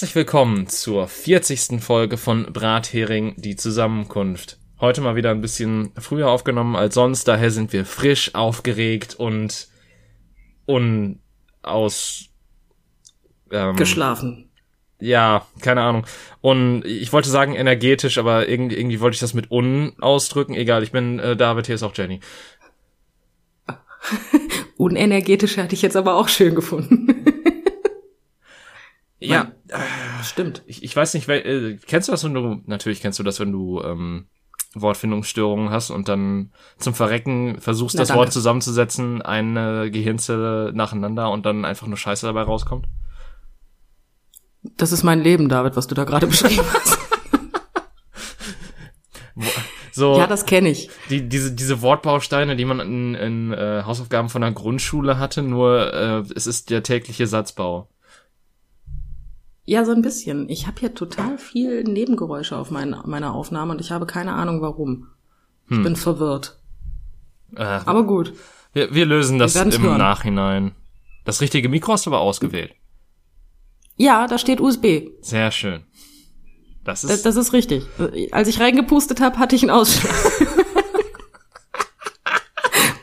Herzlich willkommen zur 40. Folge von Brathering, die Zusammenkunft. Heute mal wieder ein bisschen früher aufgenommen als sonst, daher sind wir frisch, aufgeregt und unaus... Ähm, Geschlafen. Ja, keine Ahnung. Und ich wollte sagen energetisch, aber irgendwie, irgendwie wollte ich das mit un ausdrücken. Egal, ich bin äh, David, hier ist auch Jenny. Unenergetisch hatte ich jetzt aber auch schön gefunden. Ja, äh, stimmt. Ich, ich weiß nicht, äh, kennst du das, wenn du, natürlich kennst du das, wenn du ähm, Wortfindungsstörungen hast und dann zum Verrecken versuchst, Na, das danke. Wort zusammenzusetzen, eine Gehirnzelle nacheinander und dann einfach nur Scheiße dabei rauskommt? Das ist mein Leben, David, was du da gerade beschrieben hast. So, ja, das kenne ich. Die, diese, diese Wortbausteine, die man in, in äh, Hausaufgaben von der Grundschule hatte, nur äh, es ist der tägliche Satzbau. Ja, so ein bisschen. Ich habe hier total viel Nebengeräusche auf mein, meiner Aufnahme und ich habe keine Ahnung warum. Ich hm. bin verwirrt. Äh, aber gut. Wir, wir lösen das wir im hören. Nachhinein. Das richtige Mikro hast du aber ausgewählt. Ja, da steht USB. Sehr schön. Das ist, das, das ist richtig. Als ich reingepustet habe, hatte ich einen Ausschlag.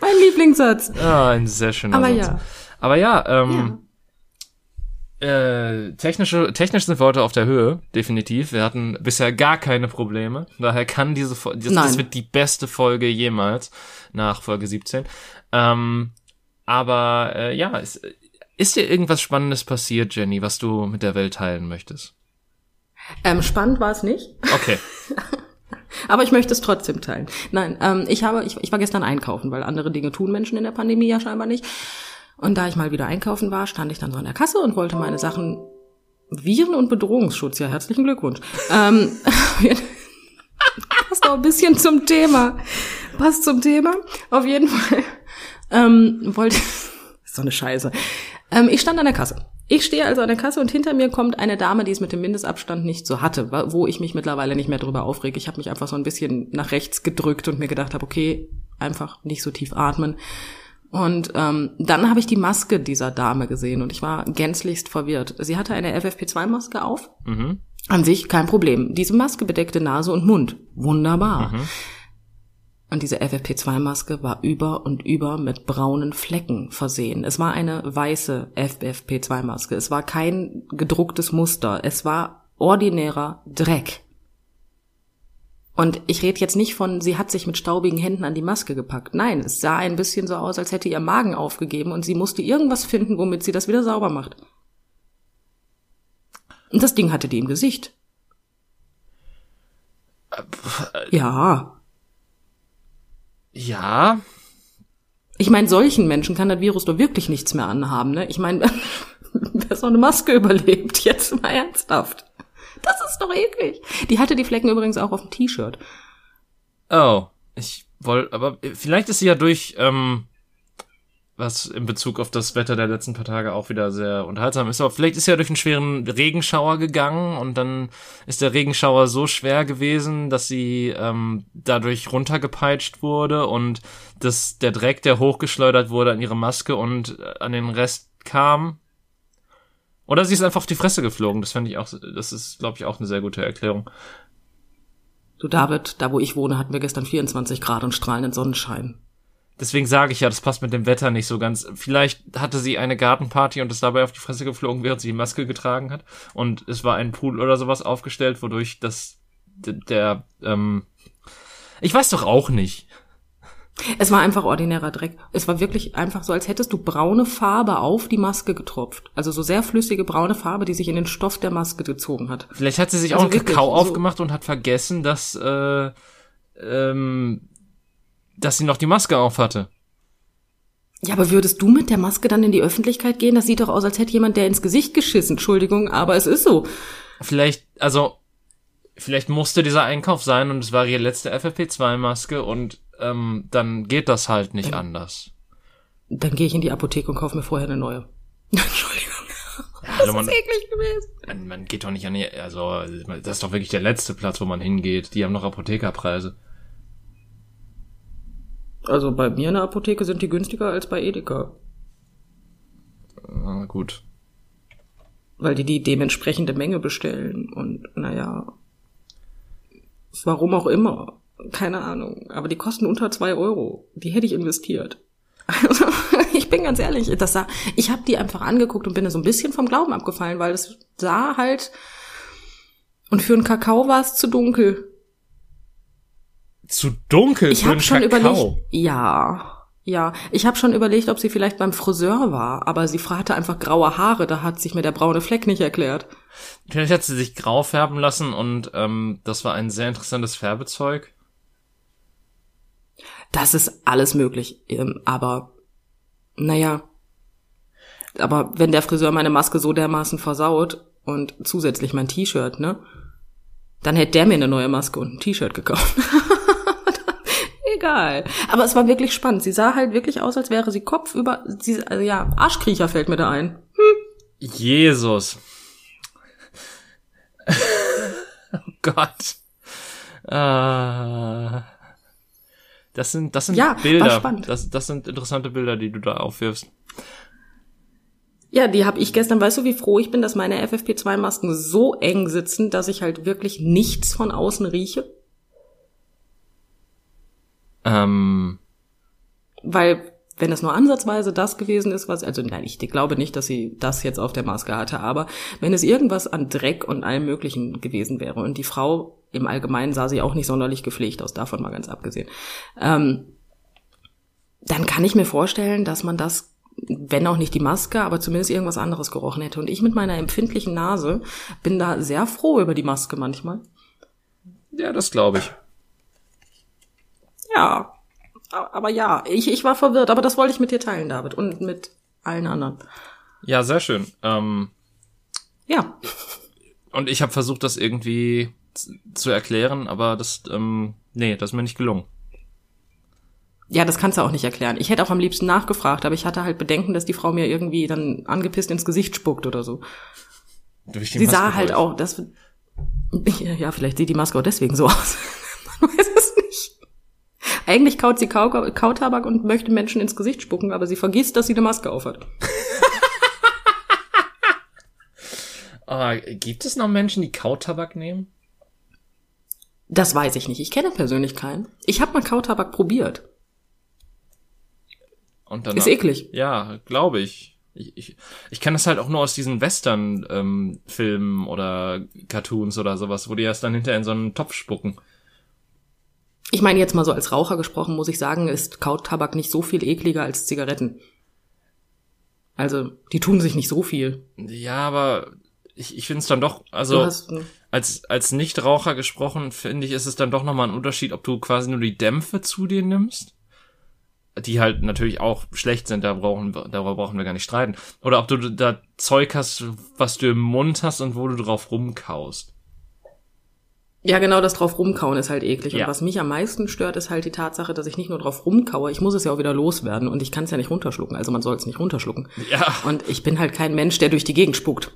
mein Lieblingssatz. Ah, ein sehr schöner Aber Satz. Ja. Aber ja, ähm, ja. Äh, technische, technisch sind wir heute auf der Höhe, definitiv. Wir hatten bisher gar keine Probleme. Daher kann diese Folge, das, das, wird die beste Folge jemals nach Folge 17. Ähm, aber äh, ja, es, ist dir irgendwas Spannendes passiert, Jenny, was du mit der Welt teilen möchtest? Ähm, spannend war es nicht. Okay. Aber ich möchte es trotzdem teilen. Nein, ähm, ich habe, ich, ich war gestern einkaufen, weil andere Dinge tun Menschen in der Pandemie ja scheinbar nicht. Und da ich mal wieder einkaufen war, stand ich dann so an der Kasse und wollte meine Sachen Viren- und Bedrohungsschutz. Ja, herzlichen Glückwunsch. ähm, passt auch ein bisschen zum Thema. Passt zum Thema. Auf jeden Fall ähm, wollte so eine Scheiße. Ähm, ich stand an der Kasse. Ich stehe also an der Kasse und hinter mir kommt eine Dame, die es mit dem Mindestabstand nicht so hatte, wo ich mich mittlerweile nicht mehr drüber aufrege. Ich habe mich einfach so ein bisschen nach rechts gedrückt und mir gedacht habe, okay, einfach nicht so tief atmen. Und ähm, dann habe ich die Maske dieser Dame gesehen und ich war gänzlichst verwirrt. Sie hatte eine FFP2-Maske auf. Mhm. An sich kein Problem. Diese Maske bedeckte Nase und Mund. Wunderbar. Mhm. Und diese FFP2-Maske war über und über mit braunen Flecken versehen. Es war eine weiße FFP2-Maske. Es war kein gedrucktes Muster. Es war ordinärer Dreck. Und ich rede jetzt nicht von, sie hat sich mit staubigen Händen an die Maske gepackt. Nein, es sah ein bisschen so aus, als hätte ihr Magen aufgegeben und sie musste irgendwas finden, womit sie das wieder sauber macht. Und das Ding hatte die im Gesicht. Ja. Ja. Ich meine, solchen Menschen kann das Virus doch wirklich nichts mehr anhaben, ne? Ich meine, wer so eine Maske überlebt, jetzt mal ernsthaft. Das ist doch eklig. Die hatte die Flecken übrigens auch auf dem T-Shirt. Oh, ich wollte, aber vielleicht ist sie ja durch ähm, was in Bezug auf das Wetter der letzten paar Tage auch wieder sehr unterhaltsam ist. Aber vielleicht ist er durch einen schweren Regenschauer gegangen und dann ist der Regenschauer so schwer gewesen, dass sie ähm, dadurch runtergepeitscht wurde und dass der Dreck, der hochgeschleudert wurde an ihre Maske und äh, an den Rest kam. Oder sie ist einfach auf die Fresse geflogen. Das fände ich auch, das ist, glaube ich, auch eine sehr gute Erklärung. Du David, da wo ich wohne, hatten wir gestern 24 Grad und strahlenden Sonnenschein. Deswegen sage ich ja, das passt mit dem Wetter nicht so ganz. Vielleicht hatte sie eine Gartenparty und ist dabei auf die Fresse geflogen, während sie die Maske getragen hat. Und es war ein Pool oder sowas aufgestellt, wodurch das der, der ähm, ich weiß doch auch nicht. Es war einfach ordinärer Dreck. Es war wirklich einfach so, als hättest du braune Farbe auf die Maske getropft. Also so sehr flüssige braune Farbe, die sich in den Stoff der Maske gezogen hat. Vielleicht hat sie sich also auch einen Kakao so aufgemacht und hat vergessen, dass äh, ähm, dass sie noch die Maske auf hatte. Ja, aber würdest du mit der Maske dann in die Öffentlichkeit gehen? Das sieht doch aus, als hätte jemand der ins Gesicht geschissen. Entschuldigung, aber es ist so. Vielleicht, also, vielleicht musste dieser Einkauf sein und es war ihre letzte FFP2-Maske und ähm, dann geht das halt nicht dann, anders. Dann gehe ich in die Apotheke und kaufe mir vorher eine neue. Entschuldigung. Ja, also man, ist eklig gewesen. Man, man geht doch nicht an die, also das ist doch wirklich der letzte Platz, wo man hingeht. Die haben noch Apothekerpreise. Also bei mir in der Apotheke sind die günstiger als bei Edeka. Ah, gut. weil die die dementsprechende Menge bestellen und naja, warum auch immer, keine Ahnung, aber die kosten unter zwei Euro, die hätte ich investiert. Also, ich bin ganz ehrlich, das sah, ich habe die einfach angeguckt und bin da so ein bisschen vom Glauben abgefallen, weil es sah halt und für einen Kakao war es zu dunkel. Zu dunkel ich für habe einen schon Kakao. überlegt, ja, ja, ich habe schon überlegt, ob sie vielleicht beim Friseur war, aber sie hatte einfach graue Haare, da hat sich mir der braune Fleck nicht erklärt. Vielleicht hat sie sich grau färben lassen und ähm, das war ein sehr interessantes Färbezeug. Das ist alles möglich, ähm, aber naja, aber wenn der Friseur meine Maske so dermaßen versaut und zusätzlich mein T-Shirt, ne, dann hätte der mir eine neue Maske und ein T-Shirt gekauft. Egal. Aber es war wirklich spannend. Sie sah halt wirklich aus, als wäre sie Kopf über, sie, also ja, Arschkriecher fällt mir da ein. Jesus. oh Gott. Äh, das sind, das sind Ja, Bilder. Das, das sind interessante Bilder, die du da aufwirfst. Ja, die habe ich gestern, weißt du, wie froh ich bin, dass meine FFP2-Masken so eng sitzen, dass ich halt wirklich nichts von außen rieche. Ähm, Weil, wenn es nur ansatzweise das gewesen ist, was, also nein, ich glaube nicht, dass sie das jetzt auf der Maske hatte, aber wenn es irgendwas an Dreck und allem Möglichen gewesen wäre und die Frau im Allgemeinen sah sie auch nicht sonderlich gepflegt aus, davon mal ganz abgesehen, ähm, dann kann ich mir vorstellen, dass man das, wenn auch nicht die Maske, aber zumindest irgendwas anderes gerochen hätte. Und ich mit meiner empfindlichen Nase bin da sehr froh über die Maske manchmal. ja, das glaube ich. Ja, aber ja, ich, ich war verwirrt, aber das wollte ich mit dir teilen, David, und mit allen anderen. Ja, sehr schön. Ähm, Ja, und ich habe versucht, das irgendwie zu erklären, aber das, ähm, nee, das ist mir nicht gelungen. ja, das kannst du auch nicht erklären. Ich hätte auch am liebsten nachgefragt, aber ich hatte halt Bedenken, dass die Frau mir irgendwie dann angepisst ins Gesicht spuckt oder so. Durch die Sie Maske sah halt durch. auch, das, ja, vielleicht sieht die Maske auch deswegen so aus. Man weiß es nicht. Eigentlich kaut sie Kau Kautabak und möchte Menschen ins Gesicht spucken, aber sie vergisst, dass sie eine Maske aufhat. Ah, gibt es noch Menschen, die Kautabak nehmen? Das weiß ich nicht. Ich kenne persönlich keinen. Ich habe mal Kautabak probiert. Und dann Ist eklig. Ja, glaube ich. Ich, ich. ich kenne das halt auch nur aus diesen Western-Filmen oder Cartoons oder sowas, wo die erst dann hinterher in so einen Topf spucken. Ich meine, jetzt mal so als Raucher gesprochen, muss ich sagen, ist Kautabak nicht so viel ekliger als Zigaretten. Also, die tun sich nicht so viel. Ja, aber ich, ich finde es dann doch, also hast, als, als Nichtraucher gesprochen, finde ich, ist es dann doch nochmal ein Unterschied, ob du quasi nur die Dämpfe zu dir nimmst, die halt natürlich auch schlecht sind, da brauchen wir, darüber brauchen wir gar nicht streiten, oder ob du da Zeug hast, was du im Mund hast und wo du drauf rumkaust. ja, genau, das drauf rumkauen ist halt eklig. Ja. Und was mich am meisten stört, ist halt die Tatsache, dass ich nicht nur drauf rumkaue, ich muss es ja auch wieder loswerden und ich kann es ja nicht runterschlucken. Also man soll es nicht runterschlucken. Ja, Und ich bin halt kein Mensch, der durch die Gegend spuckt.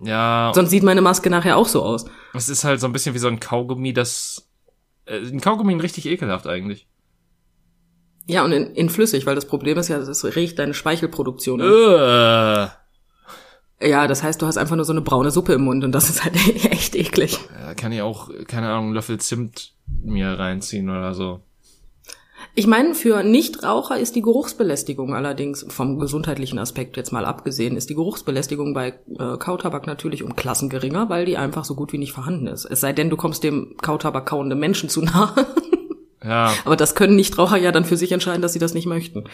Ja, Sonst sieht meine Maske nachher auch so aus. es ist halt so ein bisschen wie so ein Kaugummi, das, äh, ein Kaugummi richtig ekelhaft eigentlich. Ja, und in, in flüssig, weil das Problem ist ja, es riecht deine Speichelproduktion. Äh. Ja, das heißt, du hast einfach nur so eine braune Suppe im Mund und das ist halt echt eklig. Ja, kann ich auch, keine Ahnung, einen Löffel Zimt mir reinziehen oder so. Ich meine, für Nichtraucher ist die Geruchsbelästigung allerdings, vom gesundheitlichen Aspekt jetzt mal abgesehen, ist die Geruchsbelästigung bei äh, Kautabak natürlich um Klassen geringer, weil die einfach so gut wie nicht vorhanden ist. Es sei denn, du kommst dem Kautabak kauenden Menschen zu nahe. Ja, Aber das können Nichtraucher ja dann für sich entscheiden, dass sie das nicht möchten.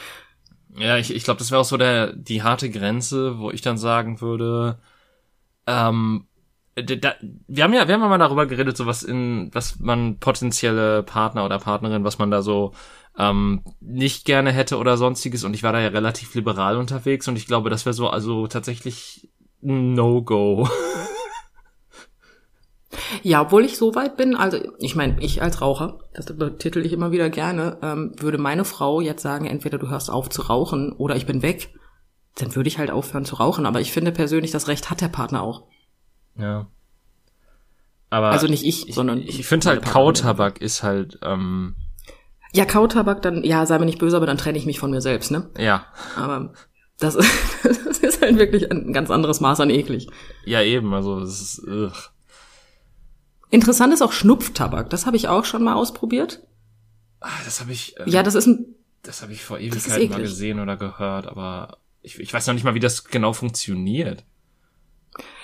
ja, ich, ich glaube, das wäre auch so der die harte Grenze, wo ich dann sagen würde, ähm, da, wir haben ja, wir haben ja mal darüber geredet, so was in, was man potenzielle Partner oder Partnerin, was man da so ähm, nicht gerne hätte oder sonstiges. Und ich war da ja relativ liberal unterwegs und ich glaube, das wäre so also tatsächlich No-Go. Ja, obwohl ich so weit bin, also ich meine, ich als Raucher, das betitel ich immer wieder gerne, ähm, würde meine Frau jetzt sagen, entweder du hörst auf zu rauchen oder ich bin weg, dann würde ich halt aufhören zu rauchen. Aber ich finde persönlich, das Recht hat der Partner auch. Ja. Aber Also nicht ich, ich, sondern ich finde meine halt. Kautabak ist halt ähm, Ja, Kautabak, dann, ja, sei mir nicht böse, aber dann trenne ich mich von mir selbst, ne? ja Aber das, ist- das ist halt wirklich ein ganz anderes Maß an eklig. Ja, eben, also es ist. Ugh. Interessant ist auch Schnupftabak. Das habe ich auch schon mal ausprobiert. Ah, Das habe ich. äh, Ja, das ist ein. Das habe ich vor Ewigkeiten mal gesehen oder gehört, aber ich, ich weiß noch nicht mal, wie das genau funktioniert.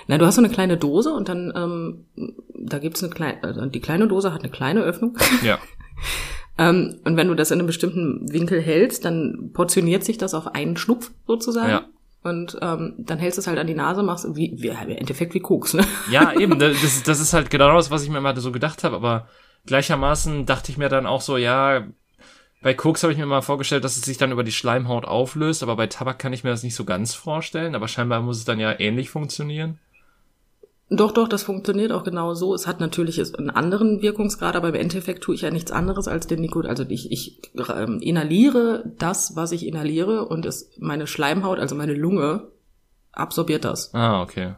Na, du hast so eine kleine Dose und dann ähm, da gibt's eine kleine. Also die kleine Dose hat eine kleine Öffnung. Ja. ähm, und wenn du das in einem bestimmten Winkel hältst, dann portioniert sich das auf einen Schnupf sozusagen. Ja. Und ähm, dann hältst du es halt an die Nase, machst wie, wie im Endeffekt wie Koks, ne? Ja, eben, das, das ist halt genau das, was ich mir immer so gedacht habe, aber gleichermaßen dachte ich mir dann auch so, ja, bei Koks habe ich mir mal vorgestellt, dass es sich dann über die Schleimhaut auflöst, aber bei Tabak kann ich mir das nicht so ganz vorstellen, aber scheinbar muss es dann ja ähnlich funktionieren. Doch, doch, das funktioniert auch genau so. Es hat natürlich einen anderen Wirkungsgrad, aber im Endeffekt tue ich ja nichts anderes als den Nikotin. Also ich, ich ähm, inhaliere das, was ich inhaliere und es, meine Schleimhaut, also meine Lunge, absorbiert das. Ah, okay.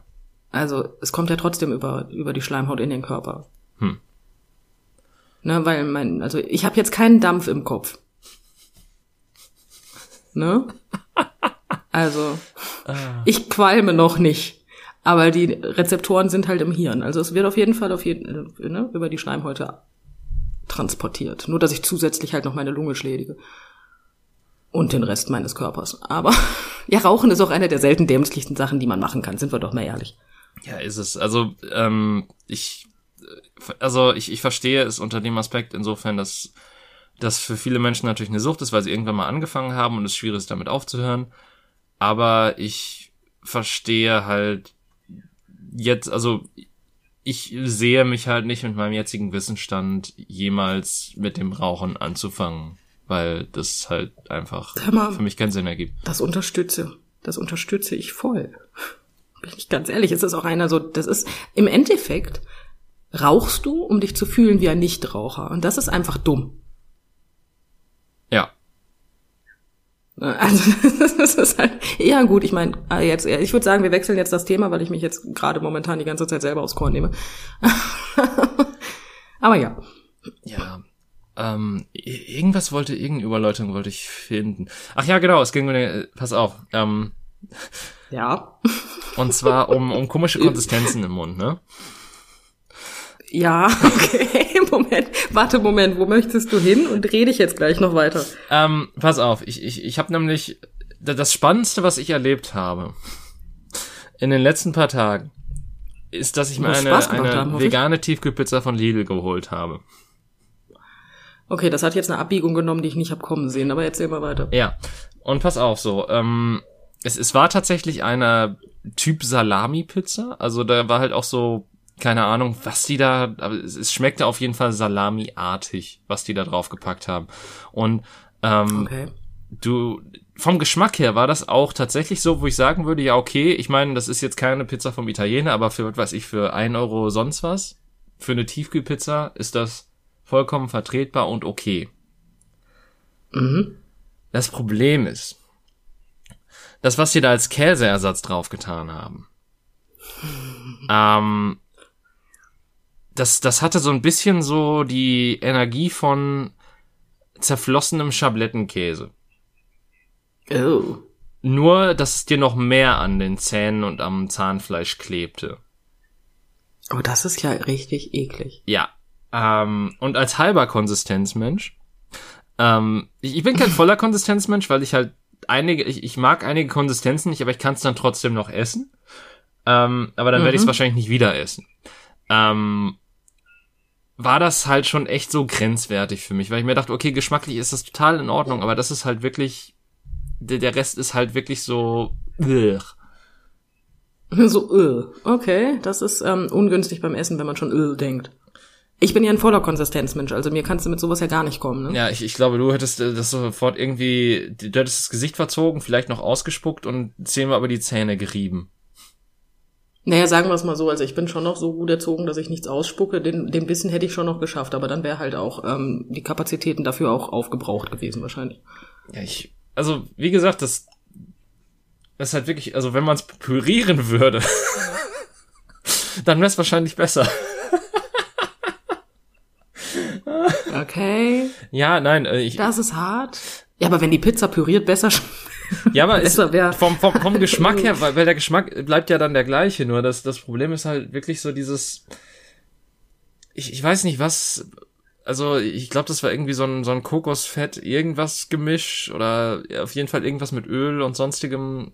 Also es kommt ja trotzdem über, über die Schleimhaut in den Körper. Hm. Ne, weil mein, also ich habe jetzt keinen Dampf im Kopf. Ne? Also, ich qualme noch nicht. Aber die Rezeptoren sind halt im Hirn. Also es wird auf jeden Fall auf jeden, äh, ne, über die Schleimhäute transportiert. Nur, dass ich zusätzlich halt noch meine Lunge schädige. Und den Rest meines Körpers. Aber ja, Rauchen ist auch eine der selten dämlichsten Sachen, die man machen kann. Sind wir doch mal ehrlich. Ja, ist es. Also, ähm, ich, äh, also ich, ich verstehe es unter dem Aspekt insofern, dass das für viele Menschen natürlich eine Sucht ist, weil sie irgendwann mal angefangen haben und es schwierig ist, damit aufzuhören. Aber ich verstehe halt jetzt, also ich sehe mich halt nicht mit meinem jetzigen Wissensstand jemals mit dem Rauchen anzufangen, weil das halt einfach mal. für mich keinen Sinn ergibt. Das unterstütze. Das unterstütze ich voll. Bin ich ganz ehrlich, es ist auch einer so, das ist, im Endeffekt rauchst du, um dich zu fühlen wie ein Nichtraucher. Und das ist einfach dumm. Ja, Also, das ist halt, ja gut, ich meine, jetzt, ich würde sagen, wir wechseln jetzt das Thema, weil ich mich jetzt gerade momentan die ganze Zeit selber aufs Korn nehme. Aber ja. Ja. Ähm, irgendwas wollte, irgendeine Überleitung wollte ich finden. Ach ja, genau, es ging um den, pass auf, ähm, Ja. und zwar um, um komische Konsistenzen im Mund, ne? Ja, okay, Moment. Warte, Moment, wo möchtest du hin? Und rede ich jetzt gleich noch weiter. Ähm, pass auf, ich, ich, ich habe nämlich da- das Spannendste, was ich erlebt habe in den letzten paar Tagen, ist, dass ich mir eine, eine haben, vegane Tiefkühlpizza von Lidl geholt habe. Okay, das hat jetzt eine Abbiegung genommen, die ich nicht hab kommen sehen, aber erzähl mal weiter. Ja, und pass auf, so, ähm, es, es war tatsächlich eine Typ Salami-Pizza, also da war halt auch so, keine Ahnung, was die da, aber es, es schmeckte auf jeden Fall Salami-artig, was die da drauf gepackt haben. Und ähm, Okay. du, vom Geschmack her war das auch tatsächlich so, wo ich sagen würde, ja, okay, ich meine, das ist jetzt keine Pizza vom Italiener, aber für, was weiß ich, für ein Euro sonst was, für eine Tiefkühlpizza ist das vollkommen vertretbar und okay. Mhm. Das Problem ist, das, was sie da als Käseersatz draufgetan haben, ähm, das, das hatte so ein bisschen so die Energie von zerflossenem Schablettenkäse. Oh. Nur, dass es dir noch mehr an den Zähnen und am Zahnfleisch klebte. Oh, das ist ja richtig eklig. Ja. Ähm, und als halber Konsistenzmensch, ähm, ich, ich bin kein voller Konsistenzmensch, weil ich halt einige, ich, ich mag einige Konsistenzen nicht, aber ich kann es dann trotzdem noch essen. Ähm, aber dann werde ich es wahrscheinlich nicht wieder essen. Ähm, war das halt schon echt so grenzwertig für mich, weil ich mir dachte, okay, geschmacklich ist das total in Ordnung, aber das ist halt wirklich, der, der Rest ist halt wirklich so, ugh. So, öh. Okay, das ist ähm, ungünstig beim Essen, wenn man schon öh denkt. Ich bin ja ein voller Konsistenzmensch, also mir kannst du mit sowas ja gar nicht kommen, ne? Ja, ich, ich glaube, du hättest äh, das sofort irgendwie, du hättest das Gesicht verzogen, vielleicht noch ausgespuckt und zehnmal über die Zähne gerieben. Naja, sagen wir es mal so, also ich bin schon noch so gut erzogen, dass ich nichts ausspucke. Den, den Bissen hätte ich schon noch geschafft, aber dann wäre halt auch ähm, die Kapazitäten dafür auch aufgebraucht gewesen wahrscheinlich. Ja, ich, also, wie gesagt, das, das ist halt wirklich, also wenn man es pürieren würde, dann wäre es wahrscheinlich besser. Okay, Ja, nein, äh, ich, das ist hart. Ja, aber wenn die Pizza püriert besser schmeckt. Ja, aber Besser wär- vom, vom, vom Geschmack her, weil, weil der Geschmack bleibt ja dann der gleiche, nur das, das Problem ist halt wirklich so dieses, ich, ich weiß nicht was, also ich glaube, das war irgendwie so ein, so ein Kokosfett, irgendwas Gemisch oder auf jeden Fall irgendwas mit Öl und sonstigem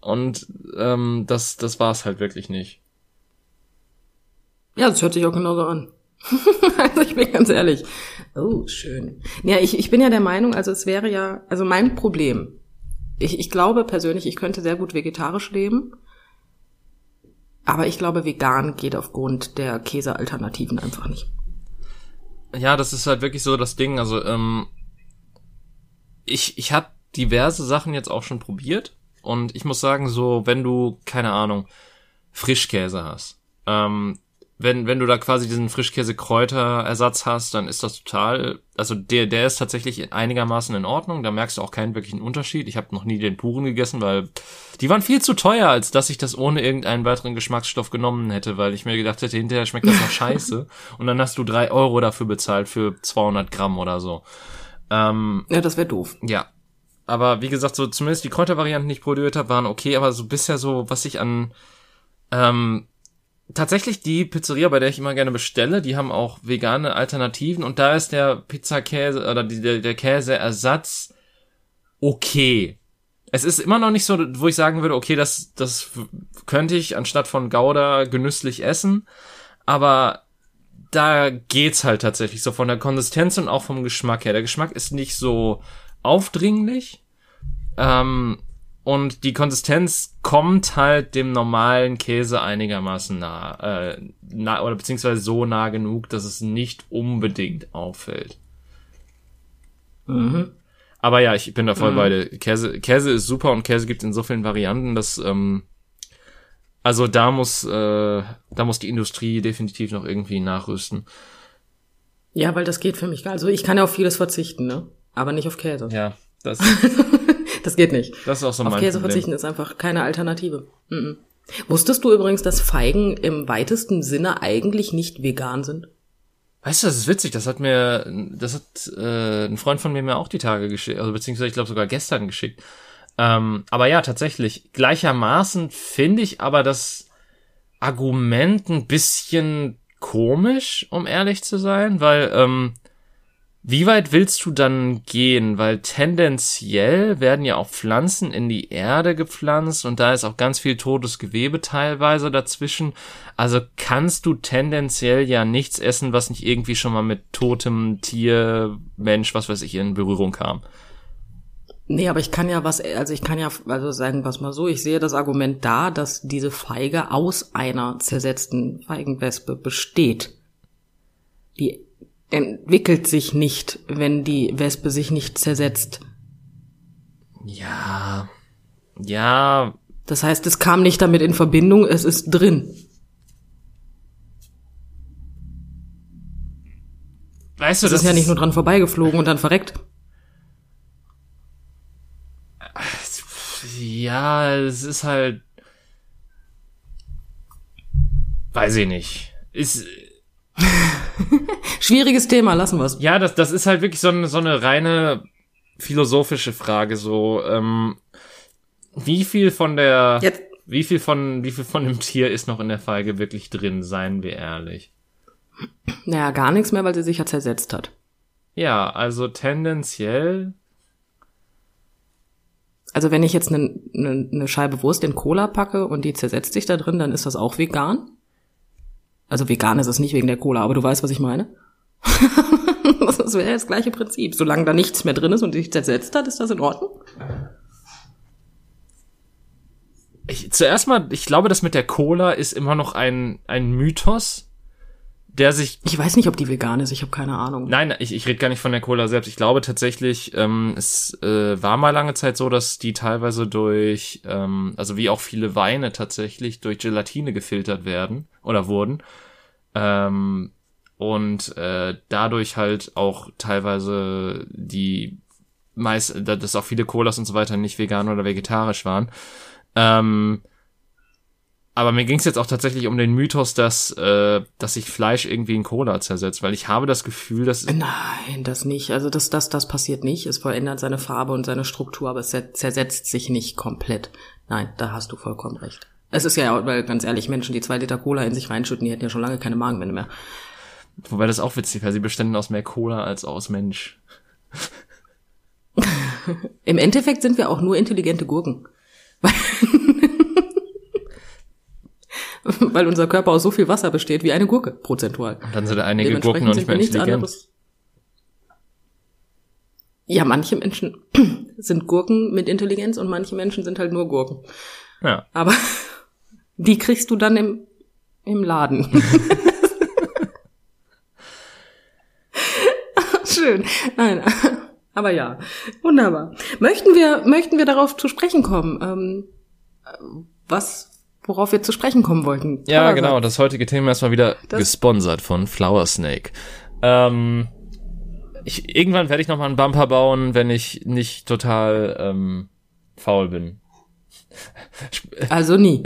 und ähm, das, das war es halt wirklich nicht. Ja, das hört sich auch genauso an. also ich bin ganz ehrlich. Oh, schön. Ja, ich, ich bin ja der Meinung, also es wäre ja, also mein Problem. Ich, ich glaube persönlich, ich könnte sehr gut vegetarisch leben. Aber ich glaube, vegan geht aufgrund der Käsealternativen einfach nicht. Ja, das ist halt wirklich so das Ding. Also, ähm, ich, ich habe diverse Sachen jetzt auch schon probiert. Und ich muss sagen, so, wenn du, keine Ahnung, Frischkäse hast, ähm, wenn, wenn du da quasi diesen Frischkäse-Kräuter-Ersatz hast, dann ist das total, also der, der ist tatsächlich einigermaßen in Ordnung. Da merkst du auch keinen wirklichen Unterschied. Ich habe noch nie den puren gegessen, weil die waren viel zu teuer, als dass ich das ohne irgendeinen weiteren Geschmacksstoff genommen hätte, weil ich mir gedacht hätte, hinterher schmeckt das noch scheiße. Und dann hast du drei Euro dafür bezahlt für 200 Gramm oder so. Ähm, Ja, das wäre doof. ja. Aber wie gesagt, so zumindest die Kräutervarianten, die ich probiert habe, waren okay, aber so bisher so, was ich an ähm, tatsächlich die Pizzeria, bei der ich immer gerne bestelle, die haben auch vegane Alternativen und da ist der Pizzakäse oder die, der, der Käseersatz okay. Es ist immer noch nicht so, wo ich sagen würde, okay, das, das könnte ich anstatt von Gouda genüsslich essen, aber da geht's halt tatsächlich so von der Konsistenz und auch vom Geschmack her. Der Geschmack ist nicht so aufdringlich. Ähm, und die Konsistenz kommt halt dem normalen Käse einigermaßen nah, äh, nah oder beziehungsweise so nah genug, dass es nicht unbedingt auffällt. Aber ja, ich bin da voll bei dir. Käse, Käse ist super und Käse gibt in so vielen Varianten, dass ähm, also da muss äh, da muss die Industrie definitiv noch irgendwie nachrüsten. Ja, weil das geht für mich gar Also ich kann ja auf vieles verzichten, ne? Aber nicht auf Käse. Ja, das, Das geht nicht. das ist auch so Auf mein Käse Problem. verzichten ist einfach keine Alternative. Mhm. Wusstest du übrigens, dass Feigen im weitesten Sinne eigentlich nicht vegan sind? Weißt du, das ist witzig, das hat mir, das hat äh, ein Freund von mir mir auch die Tage geschickt, also beziehungsweise ich glaube sogar gestern geschickt. Ähm, aber ja, tatsächlich, gleichermaßen finde ich aber das Argument ein bisschen komisch, um ehrlich zu sein, weil ähm, wie weit willst du dann gehen? Weil tendenziell werden ja auch Pflanzen in die Erde gepflanzt und da ist auch ganz viel totes Gewebe teilweise dazwischen. Also kannst du tendenziell ja nichts essen, was nicht irgendwie schon mal mit totem Tier, Mensch, was weiß ich, in Berührung kam. Nee, aber ich kann ja was, also ich kann ja, also sagen wir mal so, ich sehe das Argument da, dass diese Feige aus einer zersetzten Feigenwespe besteht. Die entwickelt sich nicht, wenn die Wespe sich nicht zersetzt. Ja, ja, Das heißt, es kam nicht damit in Verbindung, es ist drin. weißt du, Es ist ja nicht nur dran vorbeigeflogen und dann verreckt. Ja, es ist halt. Weiß ich nicht. Ist, Schwieriges Thema, lassen wir's. ja, das, das ist halt wirklich so eine, so eine reine philosophische Frage, so, ähm, wie viel von der, Jetzt, wie viel von, wie viel von dem Tier ist noch in der Feige wirklich drin, seien wir ehrlich. naja, gar nichts mehr, weil sie sich ja zersetzt hat. Ja, also tendenziell, Also wenn ich jetzt eine, eine, eine Scheibe Wurst in Cola packe und die zersetzt sich da drin, dann ist das auch vegan? Also vegan ist es nicht wegen der Cola, aber du weißt, was ich meine? das wäre das gleiche Prinzip. Solange da nichts mehr drin ist und sich zersetzt hat, ist das in Ordnung? ich, zuerst mal, ich glaube, das mit der Cola ist immer noch ein, ein Mythos, der sich Ich weiß nicht, ob die vegan ist, ich habe keine Ahnung. Nein, ich, ich rede gar nicht von der Cola selbst. Ich glaube tatsächlich, ähm, es äh, war mal lange Zeit so, dass die teilweise durch, ähm, also wie auch viele Weine tatsächlich, durch Gelatine gefiltert werden oder wurden. Ähm, und äh, dadurch halt auch teilweise die meist, dass auch viele Colas und so weiter nicht vegan oder vegetarisch waren. Ähm, aber mir ging es jetzt auch tatsächlich um den Mythos, dass, äh, dass sich Fleisch irgendwie in Cola zersetzt, weil ich habe das Gefühl, dass Nein, das nicht. Also das, das, das passiert nicht. Es verändert seine Farbe und seine Struktur, aber es zer- zersetzt sich nicht komplett. Nein, da hast du vollkommen recht. Es ist ja, weil ganz ehrlich, Menschen, die zwei Liter Cola in sich reinschütten, die hätten ja schon lange keine Magenwände mehr. wobei das auch witzig, weil sie bestanden aus mehr Cola als aus Mensch. Im Endeffekt sind wir auch nur intelligente Gurken. Weil unser Körper aus so viel Wasser besteht wie eine Gurke, prozentual. Und dann sind einige Gurken noch nicht mehr intelligent. Ja, manche Menschen sind Gurken mit Intelligenz und manche Menschen sind halt nur Gurken. Ja. Aber die kriegst du dann im, im Laden. Schön. Nein. Aber ja, wunderbar. Möchten wir, möchten wir darauf zu sprechen kommen? Ähm, was, worauf wir zu sprechen kommen wollten? Ja, Toller genau. Satz. Das heutige Thema ist mal wieder Das- gesponsert von Flower Snake. Ähm, ich, irgendwann werde ich noch mal einen Bumper bauen, wenn ich nicht total ähm, faul bin. Also nie.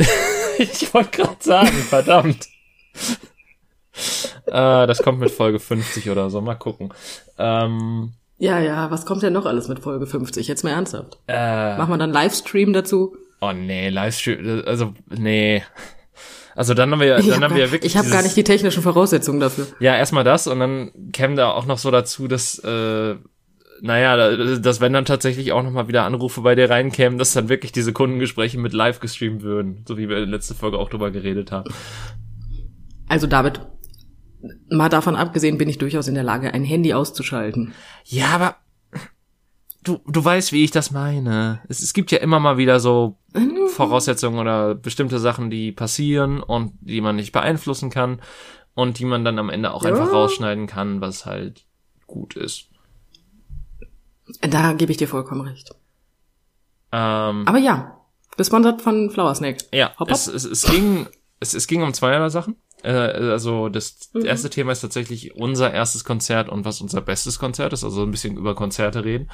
ich wollte gerade sagen, verdammt. äh, das kommt mit Folge 50 oder so. Mal gucken. Ähm, Ja, ja, was kommt denn noch alles mit Folge 50? Jetzt mal ernsthaft. äh, Machen wir dann Livestream dazu? Oh nee, Livestream, also nee. Also dann haben wir, ja- dann hab haben wir ja wirklich ich habe gar nicht die technischen Voraussetzungen dafür. Ja, erstmal das und dann käme da auch noch so dazu, dass, äh, naja, da- dass wenn dann tatsächlich auch nochmal wieder Anrufe bei dir reinkämen, dass dann wirklich diese Kundengespräche mit live gestreamt würden, so wie wir in der letzten Folge auch drüber geredet haben. Also David, mal davon abgesehen, bin ich durchaus in der Lage, ein Handy auszuschalten. Ja, aber du, du weißt, wie ich das meine. Es, es gibt ja immer mal wieder so Voraussetzungen oder bestimmte Sachen, die passieren und die man nicht beeinflussen kann und die man dann am Ende auch Ja. einfach rausschneiden kann, was halt gut ist. Da gebe ich dir vollkommen recht. Ähm, Aber ja, gesponsert von Flower Snake. Ja, Hopp, es, es, es ging, es, es ging um zweierlei Sachen. Äh, also das erste Thema ist tatsächlich unser erstes Konzert und was unser bestes Konzert ist, also ein bisschen über Konzerte reden.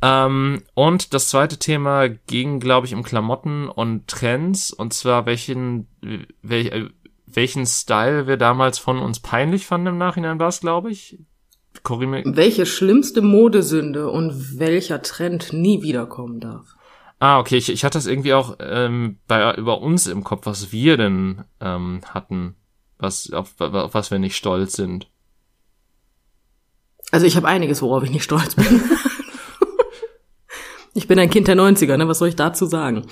Ähm, und das zweite Thema ging, glaube ich, um Klamotten und Trends und zwar welchen, wel, äh, welchen Style wir damals von uns peinlich fanden im Nachhinein war es, glaube ich. Mich- Welche schlimmste Modesünde und welcher Trend nie wiederkommen darf? Ah, okay, ich, ich hatte das irgendwie auch ähm, bei, über uns im Kopf, was wir denn ähm, hatten, was auf, auf was wir nicht stolz sind. Also ich habe einiges, worauf ich nicht stolz bin. ich bin ein Kind der 90er, ne? Was soll ich dazu sagen?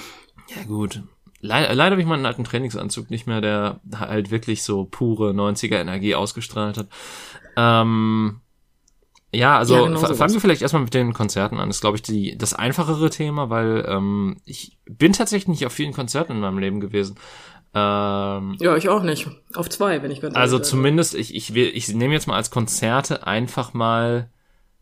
Ja gut. Le leider habe ich meinen alten Trainingsanzug nicht mehr, der halt wirklich so pure 90er Energie ausgestrahlt hat. Ähm, ja, also Ja, genau sowas. fangen wir vielleicht erstmal mit den Konzerten an. Das ist, glaube ich, die, das einfachere Thema, weil ähm, ich bin tatsächlich nicht auf vielen Konzerten in meinem Leben gewesen. Ähm, Ja, ich auch nicht. Auf zwei, wenn ich ganz Also zumindest, ich, ich, will, ich nehme jetzt mal als Konzerte einfach mal